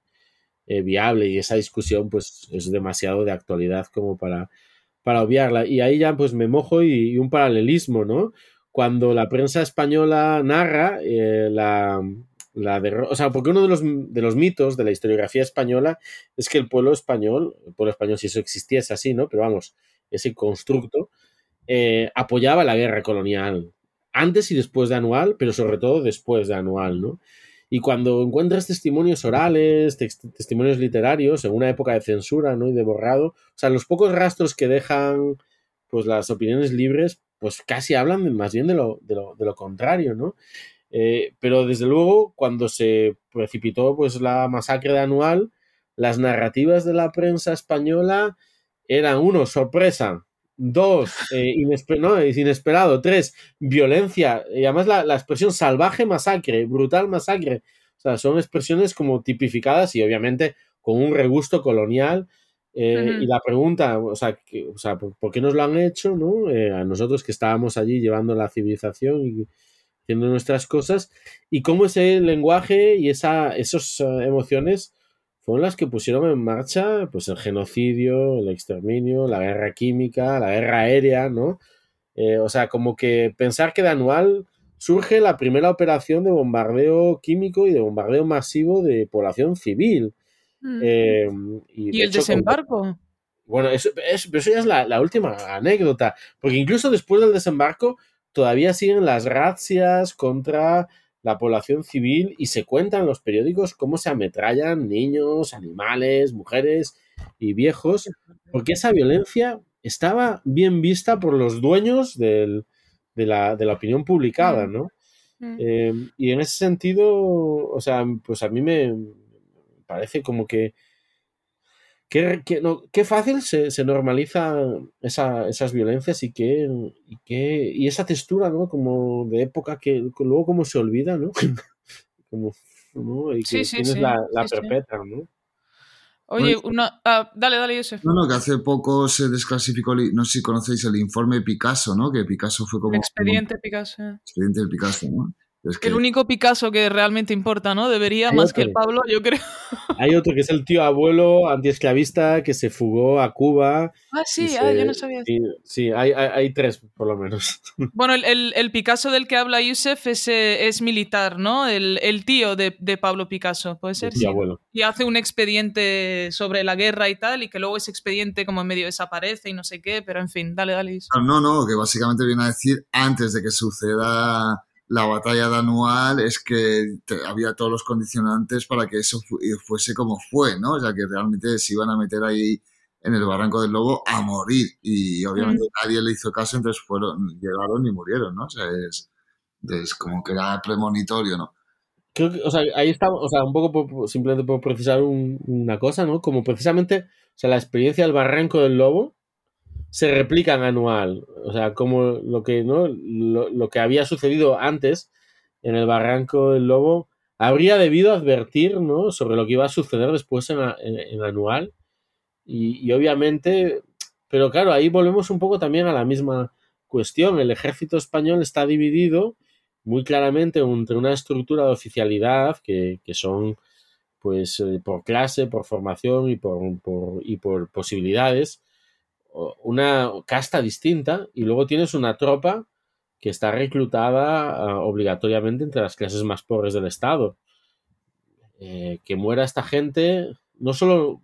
eh, viable y esa discusión pues es demasiado de actualidad como para, para obviarla. Y ahí ya pues me mojo y, y un paralelismo, ¿no? Cuando la prensa española narra eh, la, la derro- o sea, porque uno de los, de los mitos de la historiografía española es que el pueblo español, el pueblo español si eso existiese así, ¿no? Pero vamos, ese constructo eh, apoyaba la guerra colonial antes y después de Anual, pero sobre todo después de Anual, ¿no? Y cuando encuentras testimonios orales, testimonios literarios en una época de censura, ¿no? Y de borrado, o sea, los pocos rastros que dejan, pues las opiniones libres, pues casi hablan más bien de lo, de lo, de lo contrario, ¿no? Eh, pero desde luego, cuando se precipitó pues la masacre de Anual, las narrativas de la prensa española eran, uno, sorpresa, dos, eh, inesper- no, es inesperado, tres, violencia, y además la, la expresión salvaje masacre, brutal masacre, o sea, son expresiones como tipificadas y obviamente con un regusto colonial. eh. Y la pregunta, o sea, que- o sea ¿por, qué nos lo han hecho? ¿no? Eh, a nosotros que estábamos allí llevando la civilización y haciendo nuestras cosas, y cómo ese lenguaje y esa, esas eh, emociones fueron las que pusieron en marcha pues el genocidio, el exterminio, la guerra química, la guerra aérea, ¿no? Eh, o sea, como que pensar que de anual surge la primera operación de bombardeo químico y de bombardeo masivo de población civil. Mm. Eh, y ¿Y de el hecho, desembarco? bueno, eso, eso- eso ya es la, la última anécdota, porque incluso después del desembarco todavía siguen las razzias contra la población civil y se cuentan en los periódicos cómo se ametrallan niños, animales, mujeres y viejos, porque esa violencia estaba bien vista por los dueños del- de, la, de la opinión publicada, Mm. ¿no? Mm. Eh, y en ese sentido, o sea, pues a mí me parece como que qué, qué- no, qué fácil se, se normaliza esa- esas violencias y qué, y qué- y esa textura, ¿no? Como de época que luego como se olvida, ¿no? como, ¿no? Y que Sí, sí, tienes sí, la, la sí, sí. perpetra, ¿no? Oye, una... ah, dale, dale, Joseph. No, no, que hace poco se desclasificó, no sé si conocéis el informe Picasso, ¿no? Que Picasso fue como... El expediente Picasso. expediente de Picasso, ¿no? Es que, El único Picasso que realmente importa, ¿no? Debería, Hay más que el. Pablo, yo creo. Hay otro que es el tío abuelo antiesclavista que se fugó a Cuba. Ah, sí, ah, se- yo no sabía. Sí, sí, hay, hay, hay tres por lo menos. Bueno, el, el- el Picasso del que habla Yusef es, eh, es militar, ¿no? El, el tío de, de Pablo Picasso, puede ser. Sí. abuelo. Y hace un expediente sobre la guerra y tal, y que luego ese expediente como en medio desaparece y no sé qué, pero en fin, dale, dale. Yusef. No, no, que básicamente viene a decir antes de que suceda la batalla de anual es que había todos los condicionantes para que eso fu- fuese como fue, ¿no? O sea, que realmente se iban a meter ahí en el barranco del lobo a morir y obviamente nadie le hizo caso, entonces fueron, llegaron y murieron, ¿no? O sea, es, es como que era premonitorio, ¿no? Creo que, o sea, ahí está, o sea, un poco por- simplemente por precisar un- una cosa, ¿no? Como precisamente, o sea, la experiencia del barranco del lobo se replica en anual. O sea, como lo que, ¿no? Lo, lo que había sucedido antes en el barranco del lobo habría debido advertir, ¿no? Sobre lo que iba a suceder después en, a- en- anual. Y, obviamente, pero claro, ahí volvemos un poco también a la misma cuestión. El ejército español está dividido muy claramente entre una estructura de oficialidad que, que son pues eh, por clase, por formación y por, por- y por posibilidades, una casta distinta, y luego tienes una tropa que está reclutada ah, obligatoriamente entre las clases más pobres del Estado. Eh, que muera esta gente no solo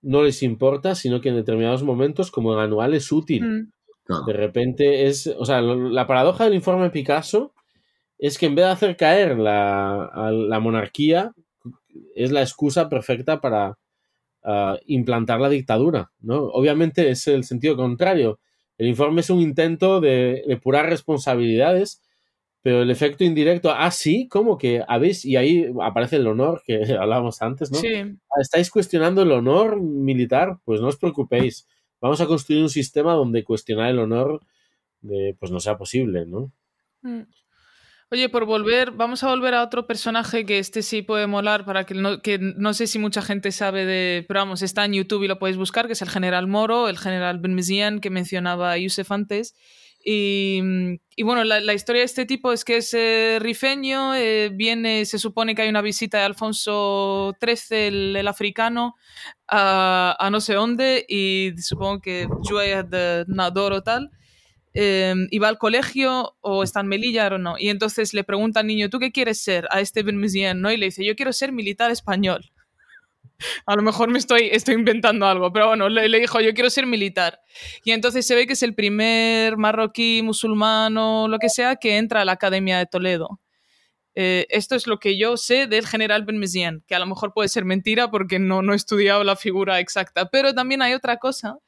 no les importa, sino que en determinados momentos, como en anual, es útil. Mm. Claro. De repente es, o sea, lo- la paradoja del informe Picasso es que en vez de hacer caer la, a la monarquía, es la excusa perfecta para ah, implantar la dictadura, ¿no? Obviamente es el sentido contrario. El informe es un intento de depurar responsabilidades, pero el efecto indirecto, ah, sí, ¿cómo que habéis? Y ahí aparece el honor que hablábamos antes, ¿no? Sí. Ah, ¿Estáis cuestionando el honor militar? Pues no os preocupéis. Vamos a construir un sistema donde cuestionar el honor de, pues no sea posible, ¿no? Mm. Oye, por volver, vamos a volver a otro personaje que este sí puede molar para que no, que no sé si mucha gente sabe de, pero vamos, está en YouTube y lo podéis buscar, que es el general Moro, el general Benmezian que mencionaba Yusef antes. Y, y bueno, la, la historia de este tipo es que es eh, rifeño, eh, viene, se supone que hay una visita de Alfonso XIII, el, africano, a, a no sé dónde, y supongo que Joya de Nador o tal eh, iba al colegio o está en Melilla o no. Y entonces le pregunta al niño, ¿tú qué quieres ser? A este Benmezien, ¿no? Y le dice, yo quiero ser militar español. A lo mejor me estoy, estoy inventando algo, pero bueno, le, le dijo, yo quiero ser militar. Y entonces se ve que es el primer marroquí, musulmano, lo que sea, que entra a la Academia de Toledo. Eh, esto es lo que yo sé del general Benmezien, que a lo mejor puede ser mentira porque no, no he estudiado la figura exacta. Pero también hay otra cosa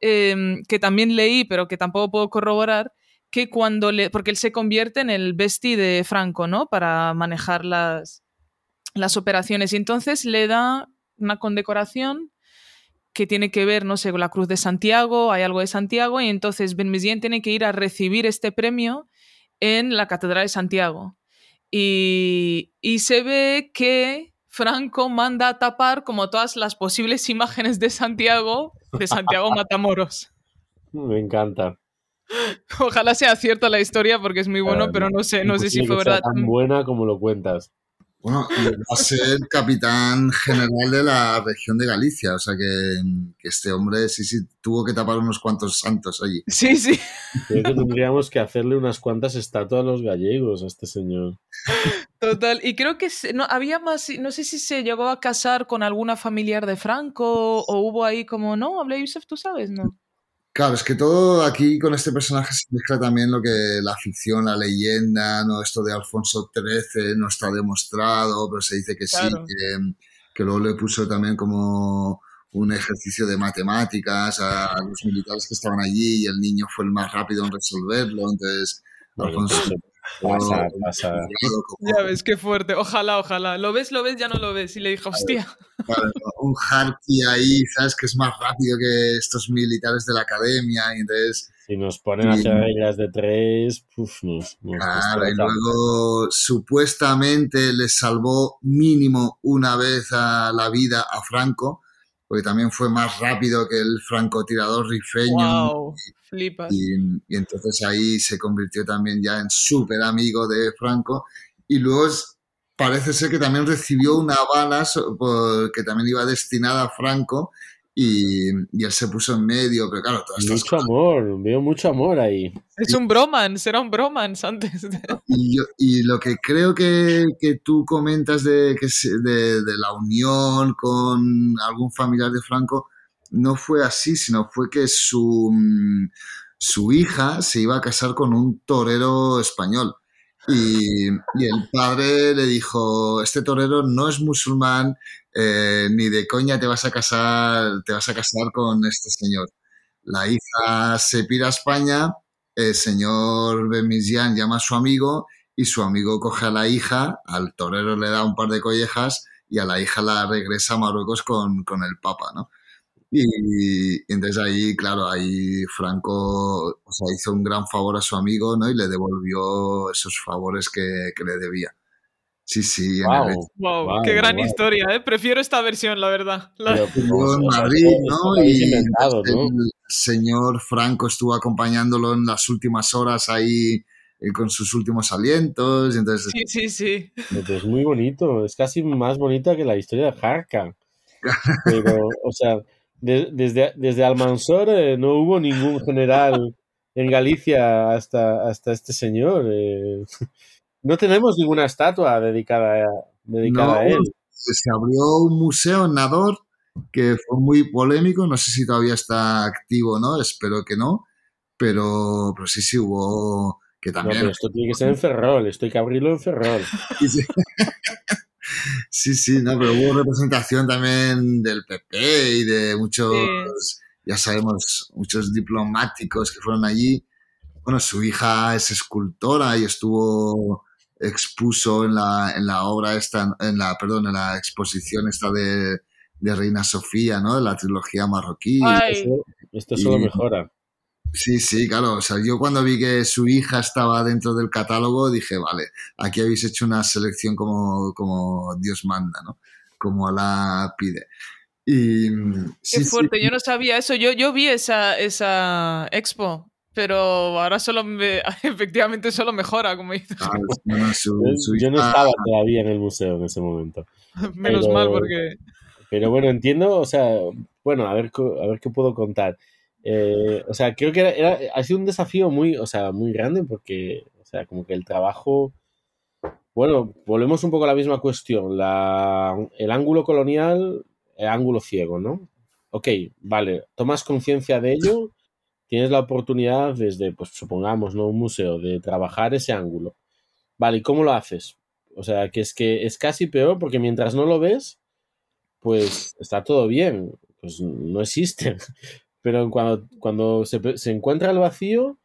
eh, que también leí, pero que tampoco puedo corroborar, que cuando le. Porque él se convierte en el bestie de Franco, ¿no? Para manejar las, las operaciones. Y entonces le da una condecoración que tiene que ver, no sé, con la Cruz de Santiago, hay algo de Santiago, y entonces Benmezien tiene que ir a recibir este premio en la Catedral de Santiago. Y, y se ve que Franco manda a tapar como todas las posibles imágenes de Santiago, de Santiago Matamoros. Me encanta. Ojalá sea cierta la historia porque es muy bueno, Claro, pero no sé, no sé si fue verdad. tan buena como lo cuentas. Bueno, y va a ser capitán general de la región de Galicia, o sea que, que este hombre sí, sí, tuvo que tapar unos cuantos santos allí. Sí, sí. Creo que tendríamos que hacerle unas cuantas estatuas a los gallegos a este señor. Total. Y creo que no, había más, no sé si se llegó a casar con alguna familiar de Franco o hubo ahí como, no, hablé Yusef, tú sabes, ¿no? Claro, es que todo aquí con este personaje se mezcla también lo que la ficción, la leyenda, ¿no? Esto de Alfonso XIII no está demostrado, pero se dice que sí, que, que luego le puso también como un ejercicio de matemáticas a los militares que estaban allí y el niño fue el más rápido en resolverlo, entonces Alfonso pasa, pasa. Ya ves, qué fuerte. Ojalá, ojalá. Lo ves, lo ves, ya no lo ves. Y le dijo, hostia. Claro, un Harky ahí, ¿sabes? Que es más rápido que estos militares de la academia y entonces... Si nos ponen a hacer reglas de tres, puf, nos, nos Claro, y luego supuestamente le salvó mínimo una vez a la vida a Franco porque también fue más rápido que el francotirador rifeño. Wow, flipas. Y, y entonces ahí se convirtió también ya en súper amigo de Franco. Y luego es- parece ser que también recibió una bala que también iba destinada a Franco y, y él se puso en medio, pero claro, todas estas Mucho amor, veo mucho amor ahí. Es un bromance, era un bromance antes. de- Y, yo- y lo que creo que, que tú comentas de, que de, de la unión con algún familiar de Franco no fue así, sino fue que su, mm, su hija se iba a casar con un torero español. Y, y el padre le dijo, este torero no es musulmán, eh, ni de coña te vas a casar, te vas a casar con este señor. La hija se pira a España el señor Bemisian llama a su amigo y su amigo coge a la hija, al torero le da un par de collejas y a la hija la regresa a Marruecos con, con el Papa, ¿no? Y, entonces ahí, claro, ahí Franco hizo un gran favor a su amigo, ¿no? Y le devolvió esos favores que, que le debía. Sí, sí, en el Wow. Wow, Wow, qué gran wow. historia, ¿eh? Prefiero esta versión, la verdad. La- Pero, estuvo en Madrid, ¿no? Y ¿no? el señor Franco estuvo acompañándolo en las últimas horas ahí eh, con sus últimos alientos. y Entonces, Sí, sí, sí. Es muy bonito, es casi más bonita que la historia de Jarka. Pero, o sea, de- desde, desde Almansor eh, no hubo ningún general en Galicia hasta, hasta este señor. eh. No tenemos ninguna estatua dedicada a, dedicada No, a él. se abrió un museo en Nador que fue muy polémico. No sé si todavía está activo o no, espero que no. Pero, pero sí, sí hubo que No, también. pero esto tiene que ser en Ferrol, esto hay que abrirlo en Ferrol. Sí, sí. Sí, sí, no, pero hubo representación también del PP y de muchos, ya sabemos, muchos diplomáticos que fueron allí. Bueno, su hija es escultora y estuvo expuso en la, en la obra esta, en la, perdón, en la exposición esta de, de Reina Sofía, ¿no? De la trilogía marroquí. Ay, Esto, solo Y- mejora. Sí, sí, claro. O sea, yo cuando vi que su hija estaba dentro del catálogo, dije, vale, aquí habéis hecho una selección como, como Dios manda, ¿no? Como la pide. Y mm, qué sí, sí, fuerte, yo no sabía eso. Yo, yo vi esa, esa expo, pero ahora solo me, efectivamente solo mejora, como dices. ah, Yo, su yo no estaba todavía en el museo en ese momento. Menos pero- mal, porque. Pero bueno, entiendo, o sea, bueno, a ver, a ver qué puedo contar. Eh, o sea, creo que era, era- ha sido un desafío muy, o sea, muy grande porque, o sea, como que el trabajo, bueno, volvemos un poco a la misma cuestión, la, el ángulo colonial, el ángulo ciego, ¿no? Ok, vale, tomas conciencia de ello, tienes la oportunidad desde, pues supongamos, ¿no? Un museo, de trabajar ese ángulo. Vale, ¿y cómo lo haces? O sea, que es que es casi peor porque mientras no lo ves, pues está todo bien, pues no existe. Pero cuando, cuando se, se encuentra el vacío,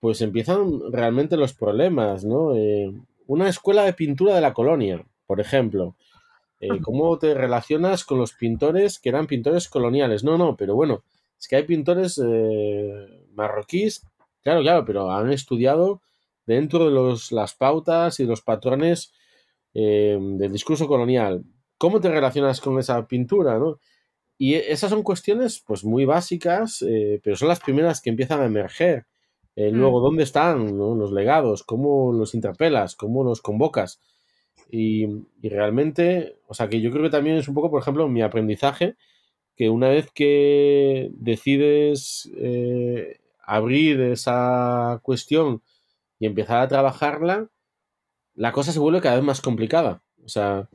pues empiezan realmente los problemas, ¿no? Eh, una escuela de pintura de la colonia, por ejemplo. Eh, ¿Cómo te relacionas con los pintores que eran pintores coloniales? No, no, pero bueno, es que hay pintores eh, marroquíes, claro, claro, pero han estudiado dentro de los, las pautas y los patrones eh, del discurso colonial. ¿Cómo te relacionas con esa pintura, no? Y esas son cuestiones pues muy básicas, eh, pero son las primeras que empiezan a emerger. Eh, Mm. luego, ¿dónde están no? los legados? ¿Cómo los interpelas? ¿Cómo los convocas? Y, y realmente, o sea, que yo creo que también es un poco, por ejemplo, mi aprendizaje, que una vez que decides eh, abrir esa cuestión y empezar a trabajarla, la cosa se vuelve cada vez más complicada. O sea,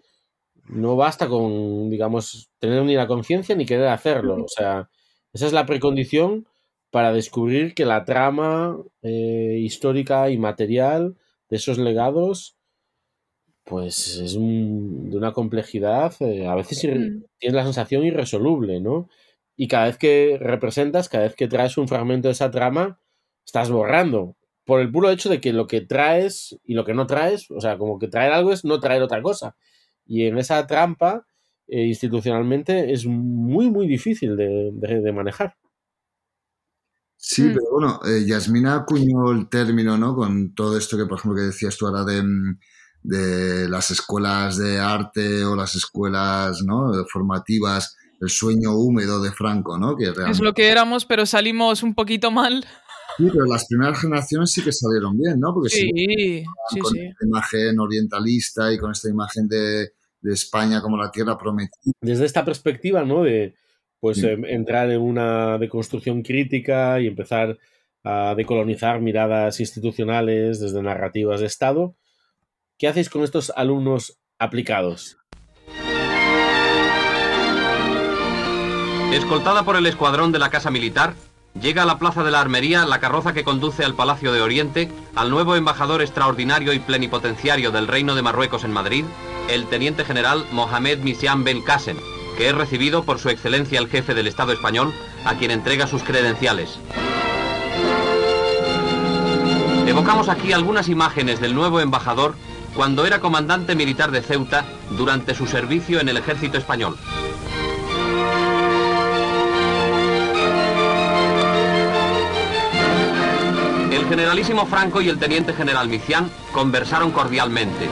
no basta con, digamos, tener ni la conciencia ni querer hacerlo. O sea, esa es la precondición para descubrir que la trama eh, histórica y material de esos legados, pues es un- de una complejidad, eh, a veces Mm. tienes la sensación irresoluble, ¿no? Y cada vez que representas, cada vez que traes un fragmento de esa trama, estás borrando. Por el puro hecho de que lo que traes y lo que no traes, o sea, como que traer algo es no traer otra cosa. Y en esa trampa, eh, institucionalmente, es muy, muy difícil de, de- de manejar. Sí, Mm. pero bueno, eh, Yasmina acuñó el término, ¿no? Con todo esto que, por ejemplo, que decías tú ahora de, mm, de las escuelas de arte o las escuelas, ¿no? Formativas el sueño húmedo de Franco, ¿no? Que Es lo que éramos, pero salimos un poquito mal. Sí, pero las primeras generaciones sí que salieron bien, ¿no? Porque sí, Sí, sí, con sí. esta imagen orientalista y con esta imagen de, de España como la tierra prometida. Desde esta perspectiva, ¿no? De pues Sí. em, entrar en una deconstrucción crítica y empezar a decolonizar miradas institucionales desde narrativas de Estado. ¿Qué hacéis con estos alumnos aplicados? Escoltada por el escuadrón de la Casa Militar, llega a la Plaza de la Armería la carroza que conduce al Palacio de Oriente al nuevo embajador extraordinario y plenipotenciario del Reino de Marruecos en Madrid, el teniente general Mohamed Misian Ben Qasem, que es recibido por su excelencia el jefe del Estado español, a quien entrega sus credenciales. Evocamos aquí algunas imágenes del nuevo embajador cuando era comandante militar de Ceuta durante su servicio en el ejército español. El generalísimo Franco y el teniente general Micián conversaron cordialmente.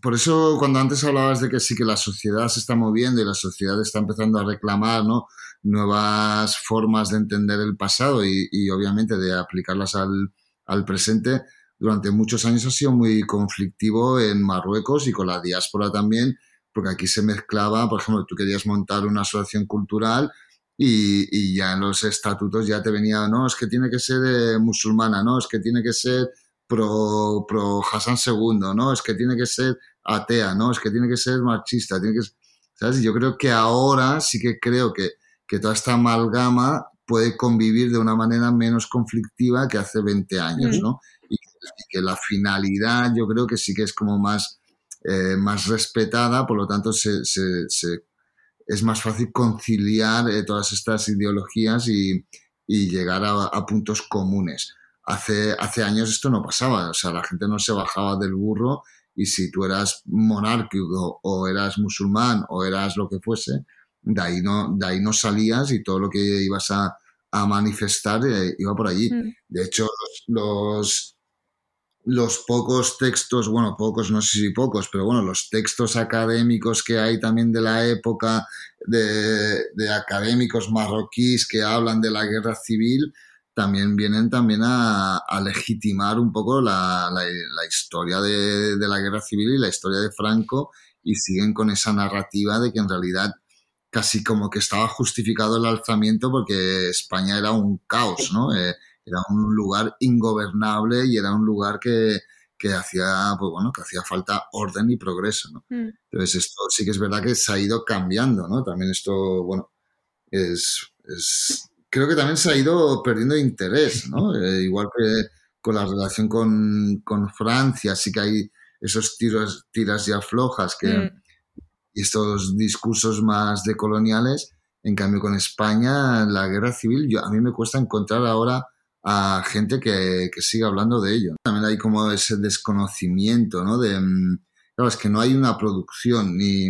Por eso cuando antes hablabas de que sí que la sociedad se está moviendo y la sociedad está empezando a reclamar ¿no? Nuevas formas de entender el pasado y, y obviamente de aplicarlas al, al presente, durante muchos años ha sido muy conflictivo en Marruecos y con la diáspora también, porque aquí se mezclaba, por ejemplo, tú querías montar una asociación cultural y, y ya en los estatutos ya te venía, no, es que tiene que ser eh, musulmana, no, es que tiene que ser pro, pro Hassan II, no, es que tiene que ser atea, no, es que tiene que ser marxista, tiene que ser- ¿sabes? Yo creo que ahora sí que creo que, que toda esta amalgama puede convivir de una manera menos conflictiva que hace 20 años, Mm. ¿no? Y, que la finalidad yo creo que sí que es como más, eh, más respetada, por lo tanto se, se- se- es más fácil conciliar eh, todas estas ideologías y, y llegar a, a puntos comunes. Hace, hace años esto no pasaba, o sea, la gente no se bajaba del burro y si tú eras monárquico o eras musulmán o eras lo que fuese, de ahí no, de ahí no salías y todo lo que ibas a, a manifestar eh, iba por allí. Mm. De hecho, los, los, pocos textos, bueno, pocos, no sé si pocos, pero bueno, los textos académicos que hay también de la época de, de académicos marroquíes que hablan de la guerra civil, también vienen también a, a legitimar un poco la, la, la historia de, de, la guerra civil y la historia de Franco y siguen con esa narrativa de que en realidad casi como que estaba justificado el alzamiento porque España era un caos, ¿no? Eh, era un lugar ingobernable y era un lugar que, que hacía, pues bueno, que hacía falta orden y progreso, ¿no? Mm. Entonces esto sí que es verdad que se ha ido cambiando, ¿no? También esto, bueno, es, es creo que también se ha ido perdiendo interés, ¿no? Eh, igual que con la relación con, con, Francia, sí que hay esos tiros, tiras y aflojas que Mm. Y estos discursos más decoloniales. En cambio, con España, la guerra civil, yo, a mí me cuesta encontrar ahora a gente que, que siga hablando de ello. También hay como ese desconocimiento, ¿no? De, mm, claro, es que no hay una producción ni,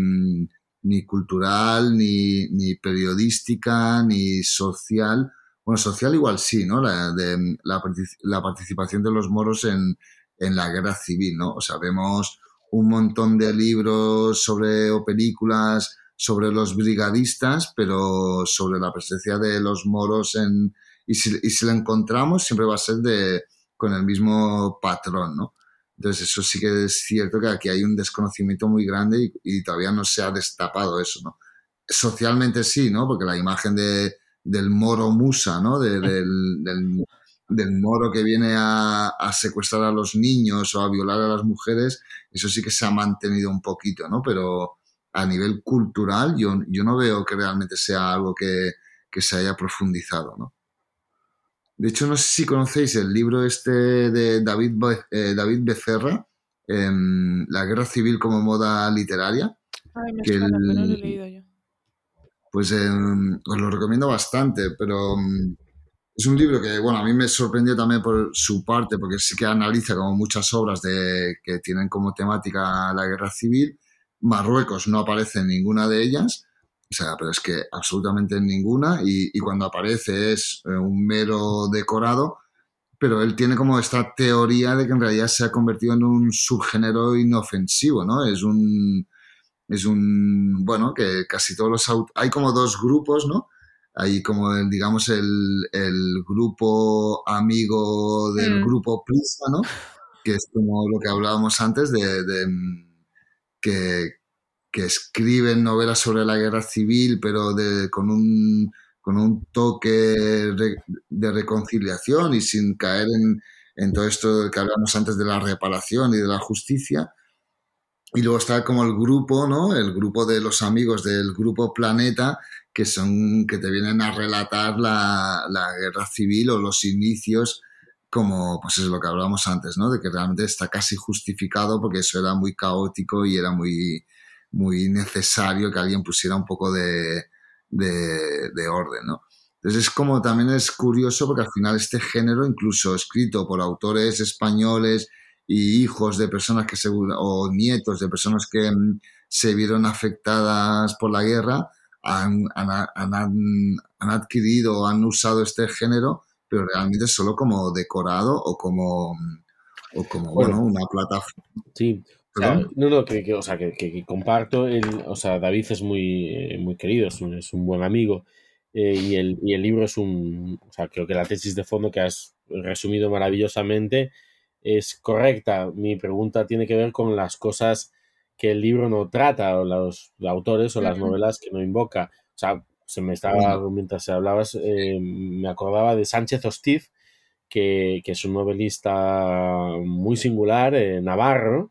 ni cultural, ni, ni periodística, ni social. Bueno, social igual sí, ¿no? La, de, la, la participación de los moros en, en la guerra civil, ¿no? O sea, vemos un montón de libros sobre o películas sobre los brigadistas, pero sobre la presencia de los moros en y si, y si la encontramos siempre va a ser de con el mismo patrón, ¿no? Entonces eso sí que es cierto que aquí hay un desconocimiento muy grande y, todavía no se ha destapado eso, ¿no? Socialmente sí, ¿no? Porque la imagen de, del moro musa, ¿no? De, del, del, moro que viene a, a, secuestrar a los niños o a violar a las mujeres, eso sí que se ha mantenido un poquito, ¿no? Pero a nivel cultural yo, yo no veo que realmente sea algo que, que se haya profundizado, ¿no? De hecho, no sé si conocéis el libro este de David, eh, David Becerra, eh, La guerra civil como moda literaria. Ay, me que suena, el, pero no lo he leído yo. Pues eh, os lo recomiendo bastante, pero mm, es un libro que, bueno, a mí me sorprendió también por su parte, porque sí que analiza como muchas obras de, que tienen como temática la guerra civil. Marruecos no aparece en ninguna de ellas, o sea, pero es que absolutamente en ninguna, y, y cuando aparece es eh, un mero decorado, pero él tiene como esta teoría de que en realidad se ha convertido en un subgénero inofensivo, ¿no? Es un, es un, bueno, que casi todos los, hay como dos grupos, ¿no? Hay como, el, digamos, el, el grupo amigo del Mm. grupo Prisa, ¿no? Que es como lo que hablábamos antes de, de, mm, que, que escriben novelas sobre la guerra civil, pero de, con un con un toque de reconciliación y sin caer en, en todo esto que hablamos antes de la reparación y de la justicia. Y luego está como el grupo, ¿no? El grupo de los amigos del grupo Planeta, que son, que te vienen a relatar la, la guerra civil o los inicios, como, pues es lo que hablábamos antes, ¿no? De que realmente está casi justificado porque eso era muy caótico y era muy, muy necesario que alguien pusiera un poco de, de, de orden, ¿no? Entonces es como también es curioso porque al final este género, incluso escrito por autores españoles y hijos de personas que o nietos de personas que mm, se vieron afectadas por la guerra, han, han, han, han adquirido o han usado este género, pero realmente solo como decorado o como, o como bueno, Bueno. una plataforma. Sí. O sea, ¿Perdón? no, no, que, que- o sea, que, que- que comparto. El, o sea, David es muy, eh, muy querido, es un, es un buen amigo. eh, y, el, y el libro es un. O sea, creo que la tesis de fondo que has resumido maravillosamente es correcta. Mi pregunta tiene que ver con las cosas que el libro no trata, o los autores o las novelas que no invoca. O sea, se me estaba, mientras hablabas, eh, me acordaba de Sánchez Hostiz, que, que es un novelista muy singular, eh, navarro,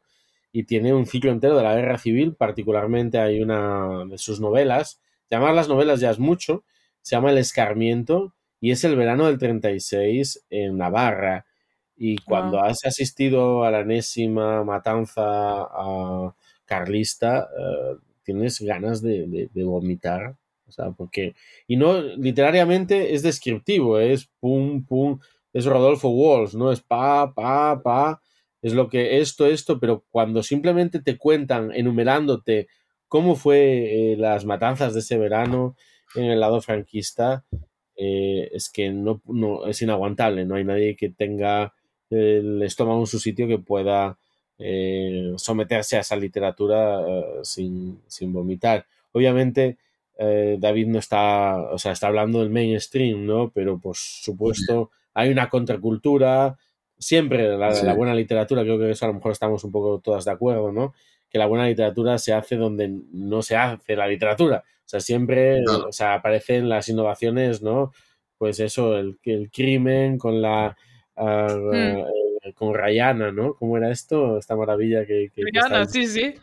y tiene un ciclo entero de la guerra civil, particularmente hay una de sus novelas, llamar las novelas ya es mucho, se llama El Escarmiento y es el verano del 36 en Navarra. Y cuando has asistido a la enésima matanza a carlista, eh, tienes ganas de, de- vomitar. O sea, porque. Y no, literariamente es descriptivo, es pum, pum, es Rodolfo Walsh, ¿no? Es pa, pa, pa, es lo que esto, esto, pero cuando simplemente te cuentan, enumerándote cómo fue eh, las matanzas de ese verano en el lado franquista, eh, es que no, no es inaguantable, no hay nadie que tenga el estómago en su sitio que pueda eh, someterse a esa literatura eh, sin, sin vomitar. Obviamente, eh, David no está, o sea, está hablando del mainstream, ¿no? Pero por supuesto hay una contracultura, siempre la, Sí. la buena literatura, creo que eso a lo mejor estamos un poco todas de acuerdo, ¿no? Que la buena literatura se hace donde no se hace la literatura. O sea, siempre o sea, aparecen las innovaciones, ¿no? Pues eso, el, el crimen con la... ah, eh, con Rayana, ¿no? ¿Cómo era esto? Esta maravilla que... que- que Rihanna, está- sí, sí.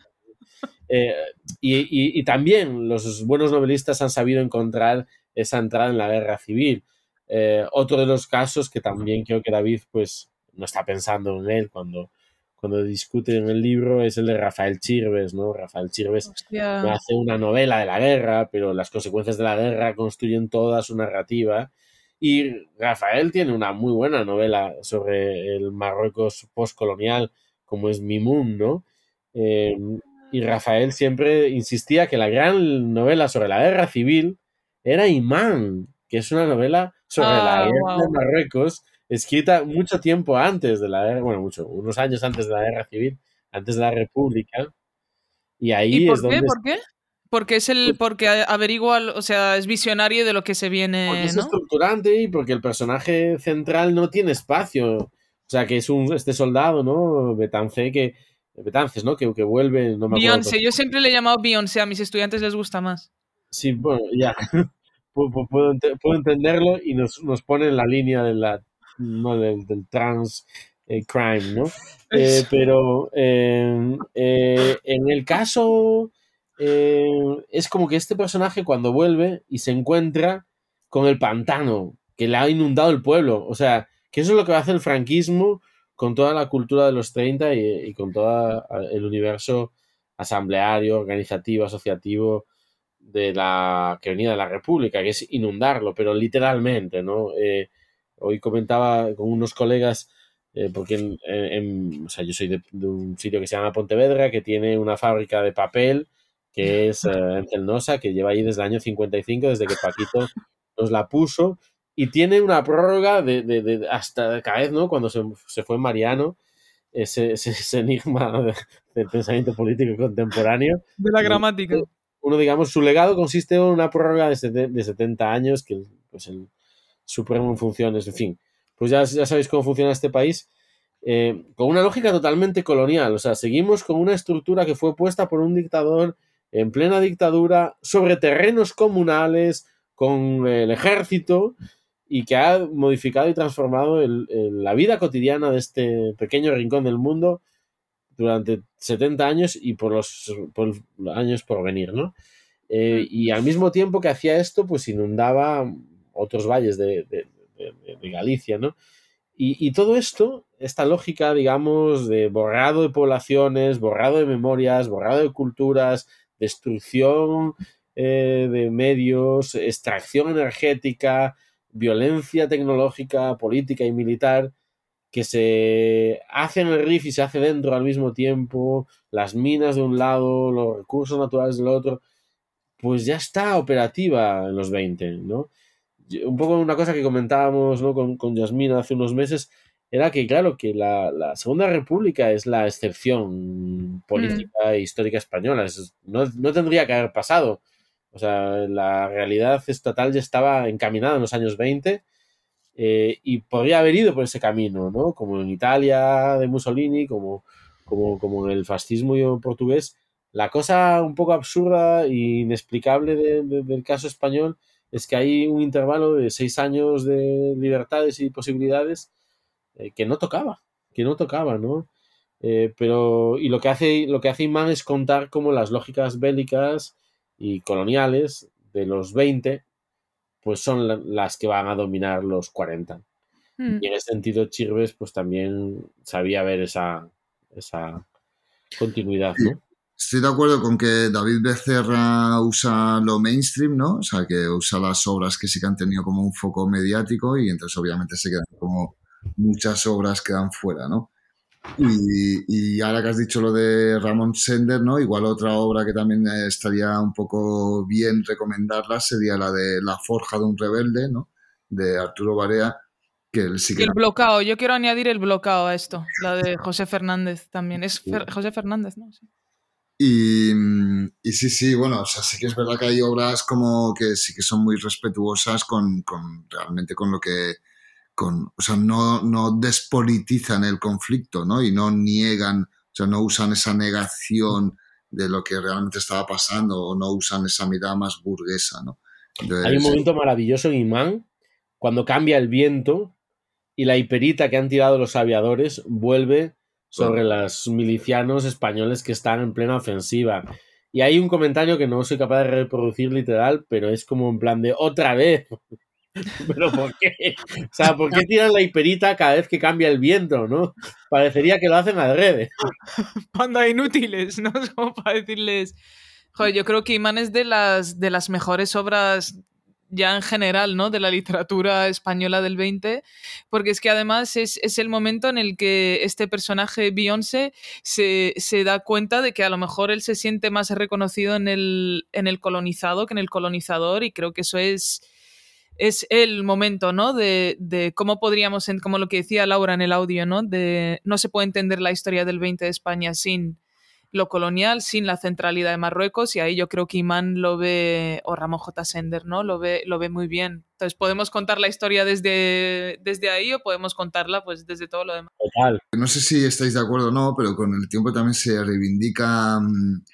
eh, y, y- y también los buenos novelistas han sabido encontrar esa entrada en la guerra civil. Eh, otro de los casos que también creo que David pues no está pensando en él cuando, cuando discute en el libro es el de Rafael Chirves, ¿no? Rafael Chirves Hostia. hace una novela de la guerra, pero las consecuencias de la guerra construyen toda su narrativa. Y Rafael tiene una muy buena novela sobre el Marruecos postcolonial, como es Mimoun, ¿no? Eh, y Rafael siempre insistía que la gran novela sobre la guerra civil era Imán, que es una novela sobre Ah, la guerra de. Marruecos, escrita mucho tiempo antes de la guerra, bueno, mucho, unos años antes de la guerra civil, antes de la República. Y ahí ¿Y por es qué? donde ¿Por qué? Porque es el, porque averigua, o sea, es visionario de lo que se Porque viene, es ¿no? estructurante y porque el personaje central no tiene espacio. O sea, que es un, este soldado, ¿no? Betance, que. Betances, ¿no? Que, que vuelve. No me acuerdo. Beyoncé, yo siempre le he llamado Beyoncé, a mis estudiantes les gusta más. Sí, bueno, ya. Pu- pu- puedo, puedo entenderlo y nos, nos pone en la línea de la, no, del, del trans eh, crime, ¿no? Eh, pero eh, en el caso eh, es como que este personaje cuando vuelve y se encuentra con el pantano que le ha inundado el pueblo, o sea, que eso es lo que hace el franquismo con toda la cultura de los 30 y, con todo el universo asambleario, organizativo, asociativo de la que venía de la República, que es inundarlo, pero literalmente, ¿no? Eh, hoy comentaba con unos colegas, eh, porque en, o sea, yo soy de un sitio que se llama Pontevedra, que tiene una fábrica de papel, que es eh, en Celnosa, que lleva ahí desde el año 55, desde que Paquito nos la puso, y tiene una prórroga de, de- de- hasta cada vez, ¿no? Cuando se, se fue Mariano, ese, ese- ese enigma de- del pensamiento político contemporáneo. De la gramática. Uno, digamos, su legado consiste en una prórroga de, sete- de 70 años, que pues el Supremo en funciones, en fin. Pues ya, ya sabéis cómo funciona este país. eh, con una lógica totalmente colonial. O sea, seguimos con una estructura que fue puesta por un dictador en plena dictadura sobre terrenos comunales, con el ejército, y que ha modificado y transformado el- el- la vida cotidiana de este pequeño rincón del mundo durante 70 años y por los, por los años por venir, ¿no? Eh, y al mismo tiempo que hacía esto, pues inundaba otros valles de, de- de- de Galicia, ¿no? Y, y todo esto, esta lógica, digamos, de borrado de poblaciones, borrado de memorias, borrado de culturas, destrucción eh, de medios, extracción energética, violencia tecnológica, política y militar, que se hace en el RIF y se hace dentro al mismo tiempo, las minas de un lado, los recursos naturales del otro, pues ya está operativa en los 20, ¿no? Un poco una cosa que comentábamos ¿no? con, con Yasmina hace unos meses era que, claro, que la, la Segunda República es la excepción política e histórica española. Es- no, no tendría que haber pasado. O sea, la realidad estatal ya estaba encaminada en los años 20 eh, y podría haber ido por ese camino, ¿no? Como en Italia de Mussolini, como, como, como en el fascismo portugués. La cosa un poco absurda e inexplicable de- de- del caso español es que hay un intervalo de seis años de libertades y posibilidades eh, que no tocaba, que no tocaba, ¿no? Eh, pero, y lo que hace, lo que hace Imán es contar como las lógicas bélicas y coloniales de los 20, pues son la- las que van a dominar los 40. Mm. Y en ese sentido, Chirves, pues también sabía ver esa, esa continuidad, ¿no? Estoy de acuerdo con que David Becerra usa lo mainstream, ¿no? O sea, que usa las obras que sí que han tenido como un foco mediático y entonces obviamente se quedan como muchas obras quedan fuera, ¿no? Y, y ahora que has dicho lo de Ramón Sender, ¿no? Igual otra obra que también eh, estaría un poco bien recomendarla sería la de La Forja de un Rebelde, ¿no? De Arturo Barea, que él sí Y que el bloqueo, yo quiero añadir el bloqueo a esto, la de José Fernández también. Es Fer- José Fernández, ¿no? Sí. Y, y sí, sí, bueno, o sea, sí que es verdad que hay obras como que sí que son muy respetuosas con, con realmente con lo que, con, o sea, no, no despolitizan el conflicto, ¿no? Y no niegan, o sea, no usan esa negación de lo que realmente estaba pasando o no usan esa mirada más burguesa, ¿no? Entonces, Hay un momento maravilloso en Imán cuando cambia el viento y la hiperita que han tirado los aviadores vuelve sobre los milicianos españoles que están en plena ofensiva. Y hay un comentario que no soy capaz de reproducir literal, pero es como en plan de otra vez. ¿Pero por qué? O sea, ¿por qué tiran la hiperita cada vez que cambia el viento, no? Parecería que lo hacen adrede. Panda inútiles, ¿no? Para decirles. Joder, yo creo que Imán es de las, de las mejores obras ya en general, ¿no? De la literatura española del 20, porque es que además es, es el momento en el que este personaje, Beyoncé, se, se da cuenta de que a lo mejor él se siente más reconocido en el, en el colonizado que en el colonizador, y creo que eso es es el momento, ¿no? De, de cómo podríamos, en- como lo que decía Laura en el audio, ¿no? De no se puede entender la historia del 20 de España sin lo colonial, sin la centralidad de Marruecos, y ahí yo creo que Imán lo ve, o Ramón J. Sender, ¿no? Lo ve, lo ve muy bien. Entonces, podemos contar la historia desde, desde ahí o podemos contarla pues desde todo lo demás. Total. no sé si estáis de acuerdo o no, pero con el tiempo también se reivindica, mm,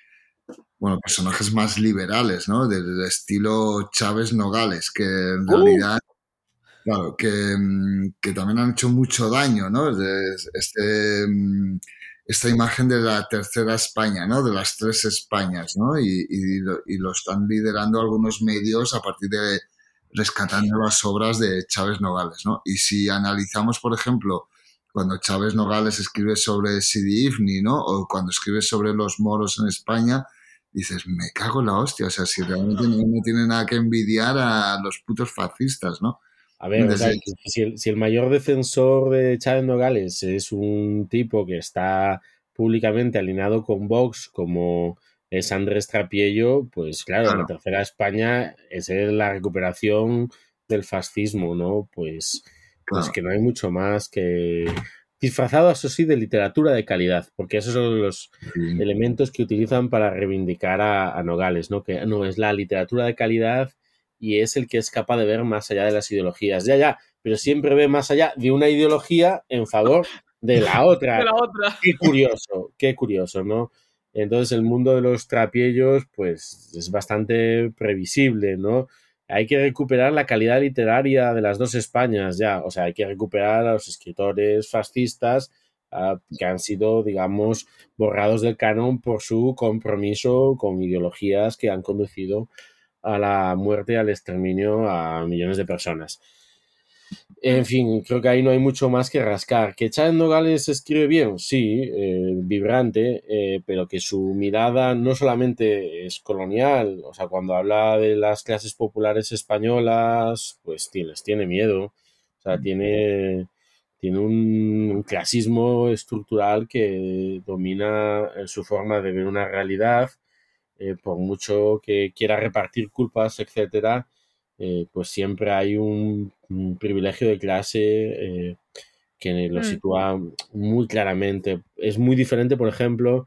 bueno, personajes más liberales, ¿no? Del estilo Chávez Nogales, que en Uh. realidad, claro, que, mm, que también han hecho mucho daño, ¿no? De Este, mm, esta imagen de la tercera España, ¿no? De las tres Españas, ¿no? Y, y lo, y lo están liderando algunos medios a partir de rescatando las obras de Chávez Nogales, ¿no? Y si analizamos, por ejemplo, cuando Chávez Nogales escribe sobre Sidi Ifni, ¿no? O cuando escribe sobre los moros en España, dices, me cago en la hostia, o sea, si realmente no, no tiene nada que envidiar a los putos fascistas, ¿no? A ver, o sea, si, el, si el mayor defensor de Chávez Nogales es un tipo que está públicamente alineado con Vox, como es Andrés Trapiello, pues claro, Claro. la tercera España es la recuperación del fascismo, ¿no? Pues, pues Claro. que no hay mucho más que disfrazado, eso sí, de literatura de calidad, porque esos son los Sí. elementos que utilizan para reivindicar a, a Nogales, ¿no? Que no es la literatura de calidad y es el que es capaz de ver más allá de las ideologías. Ya, ya, pero siempre ve más allá de una ideología en favor de la otra. De la otra. Qué curioso, qué curioso, ¿no? Entonces el mundo de los trapiellos, pues es bastante previsible, ¿no? Hay que recuperar la calidad literaria de las dos Españas, ya. O sea, hay que recuperar a los escritores fascistas ah, que han sido, digamos, borrados del canon por su compromiso con ideologías que han conducido a la muerte al exterminio a millones de personas. En fin, creo que ahí no hay mucho más que rascar. ¿Que Chávez Nogales escribe bien? Sí, eh, vibrante, eh, pero que su mirada no solamente es colonial, o sea, cuando habla de las clases populares españolas, pues les tiene miedo, o sea, tiene, tiene un clasismo estructural que domina en su forma de ver una realidad, eh, por mucho que quiera repartir culpas, etcétera, eh, pues siempre hay un, un privilegio de clase eh, que lo Mm. sitúa muy claramente. Es muy diferente, por ejemplo,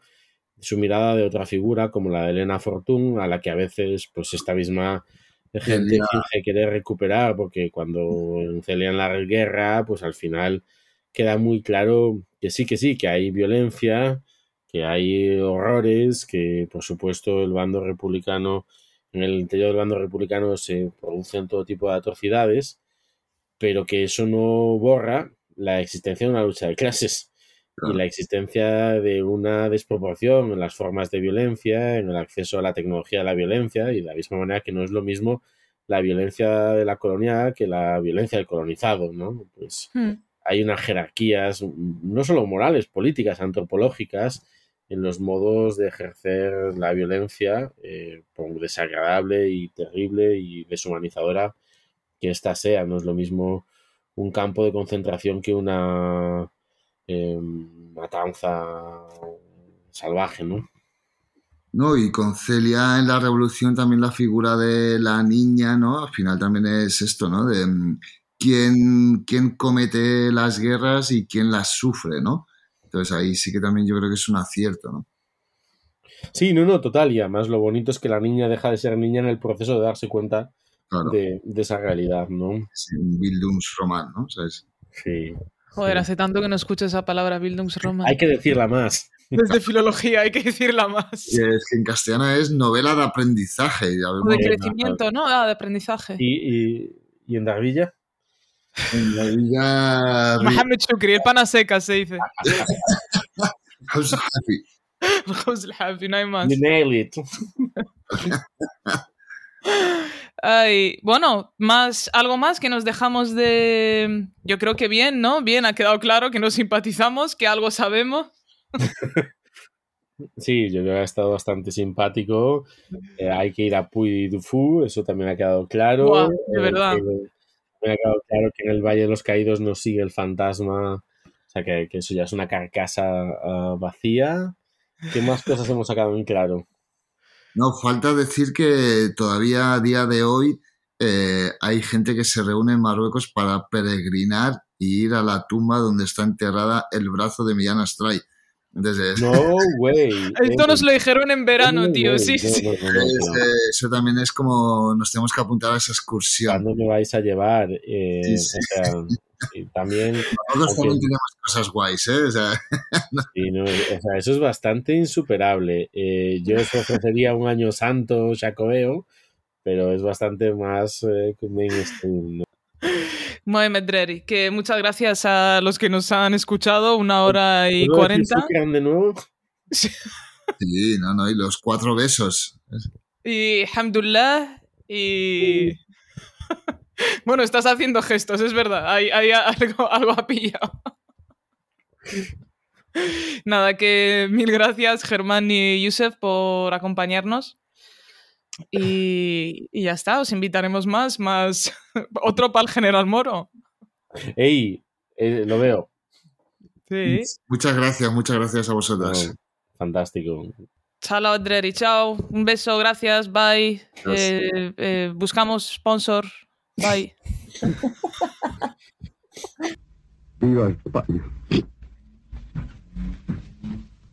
su mirada de otra figura como la de Elena Fortún, a la que a veces pues esta misma gente Celia. finge querer recuperar, porque cuando encelean la guerra, pues al final queda muy claro que sí, que sí, que hay violencia, que hay horrores, que por supuesto el bando republicano, en el interior del bando republicano se producen todo tipo de atrocidades, pero que eso no borra la existencia de una lucha de clases y la existencia de una desproporción en las formas de violencia, en el acceso a la tecnología de la violencia, y de la misma manera que no es lo mismo la violencia de la colonia que la violencia del colonizado, ¿no? Pues Hmm. hay unas jerarquías, no solo morales, políticas, antropológicas, en los modos de ejercer la violencia, eh, por desagradable y terrible y deshumanizadora que ésta sea. No es lo mismo un campo de concentración que una eh, matanza salvaje, ¿no? No, y con Celia en la revolución también la figura de la niña, ¿no? Al final también es esto, ¿no? De mm, quién, quién comete las guerras y quién las sufre, ¿no? Entonces ahí sí que también yo creo que es un acierto, ¿no? Sí, no, no, total. Y además lo bonito es que la niña deja de ser niña en el proceso de darse cuenta claro. de, de, esa realidad, ¿no? Sí, un Bildungsroman, ¿no? ¿Sabes? Sí. Joder, sí. hace tanto que no escucho esa palabra Bildungsroman. Hay que decirla más. Desde filología hay que decirla más. Y es que en castellano es novela de aprendizaje. O de crecimiento, ¿no? Ah, de aprendizaje. ¿Y, y, y en Darvilla? En Darvilla... Mohamed Shukri, el pana seca se dice. no hay más. You nail it. Ay, bueno, más, algo más que nos dejamos de. Yo creo que bien, ¿no? Bien, ha quedado claro que nos simpatizamos, que algo sabemos. Sí, yo creo que ha estado bastante simpático. Eh, hay que ir a Puy du Fou, eso también ha quedado claro. De Eh, verdad. me ha quedado claro que en el Valle de los Caídos nos sigue el fantasma. O sea, que, que eso ya es una carcasa ah, vacía. ¿Qué más cosas hemos sacado en claro? No, falta decir que todavía a día de hoy eh, hay gente que se reúne en Marruecos para peregrinar y ir a la tumba donde está enterrada el brazo de Millán Astray. Entonces, No, güey. Esto nos lo dijeron en verano, No, tío. Sí, no, sí. no, eh, eso también es como nos tenemos que apuntar a esa excursión. ¿Cuándo me vais a llevar? Eh, Sí, sí. O sea, y también Nosotros también tenemos cosas guays, ¿eh? O sea, Sí, no, o sea, eso es bastante insuperable. Eh, yo os ofrecería un año santo jacobeo, pero es bastante más eh, mainstream, ¿no? Mohamed Dreri, que muchas gracias a los que nos han escuchado, una hora y ¿Puedo decir cuarenta. De nuevo? sí, no, no, y los cuatro besos. Y Hamdullah. Y. bueno, estás haciendo gestos, es verdad. Hay, hay algo, algo ha pillado. Nada, que mil gracias, Germán y Yusef, por acompañarnos. Y, y ya está, os invitaremos más, más. Otro para el General Moro. ¡Ey! eh, lo veo. Sí. Muchas gracias, muchas gracias a vosotros. No, fantástico. Chao, Dreri, chao. Un beso, gracias, bye. Gracias. Eh, eh, buscamos sponsor. Bye. Viva España.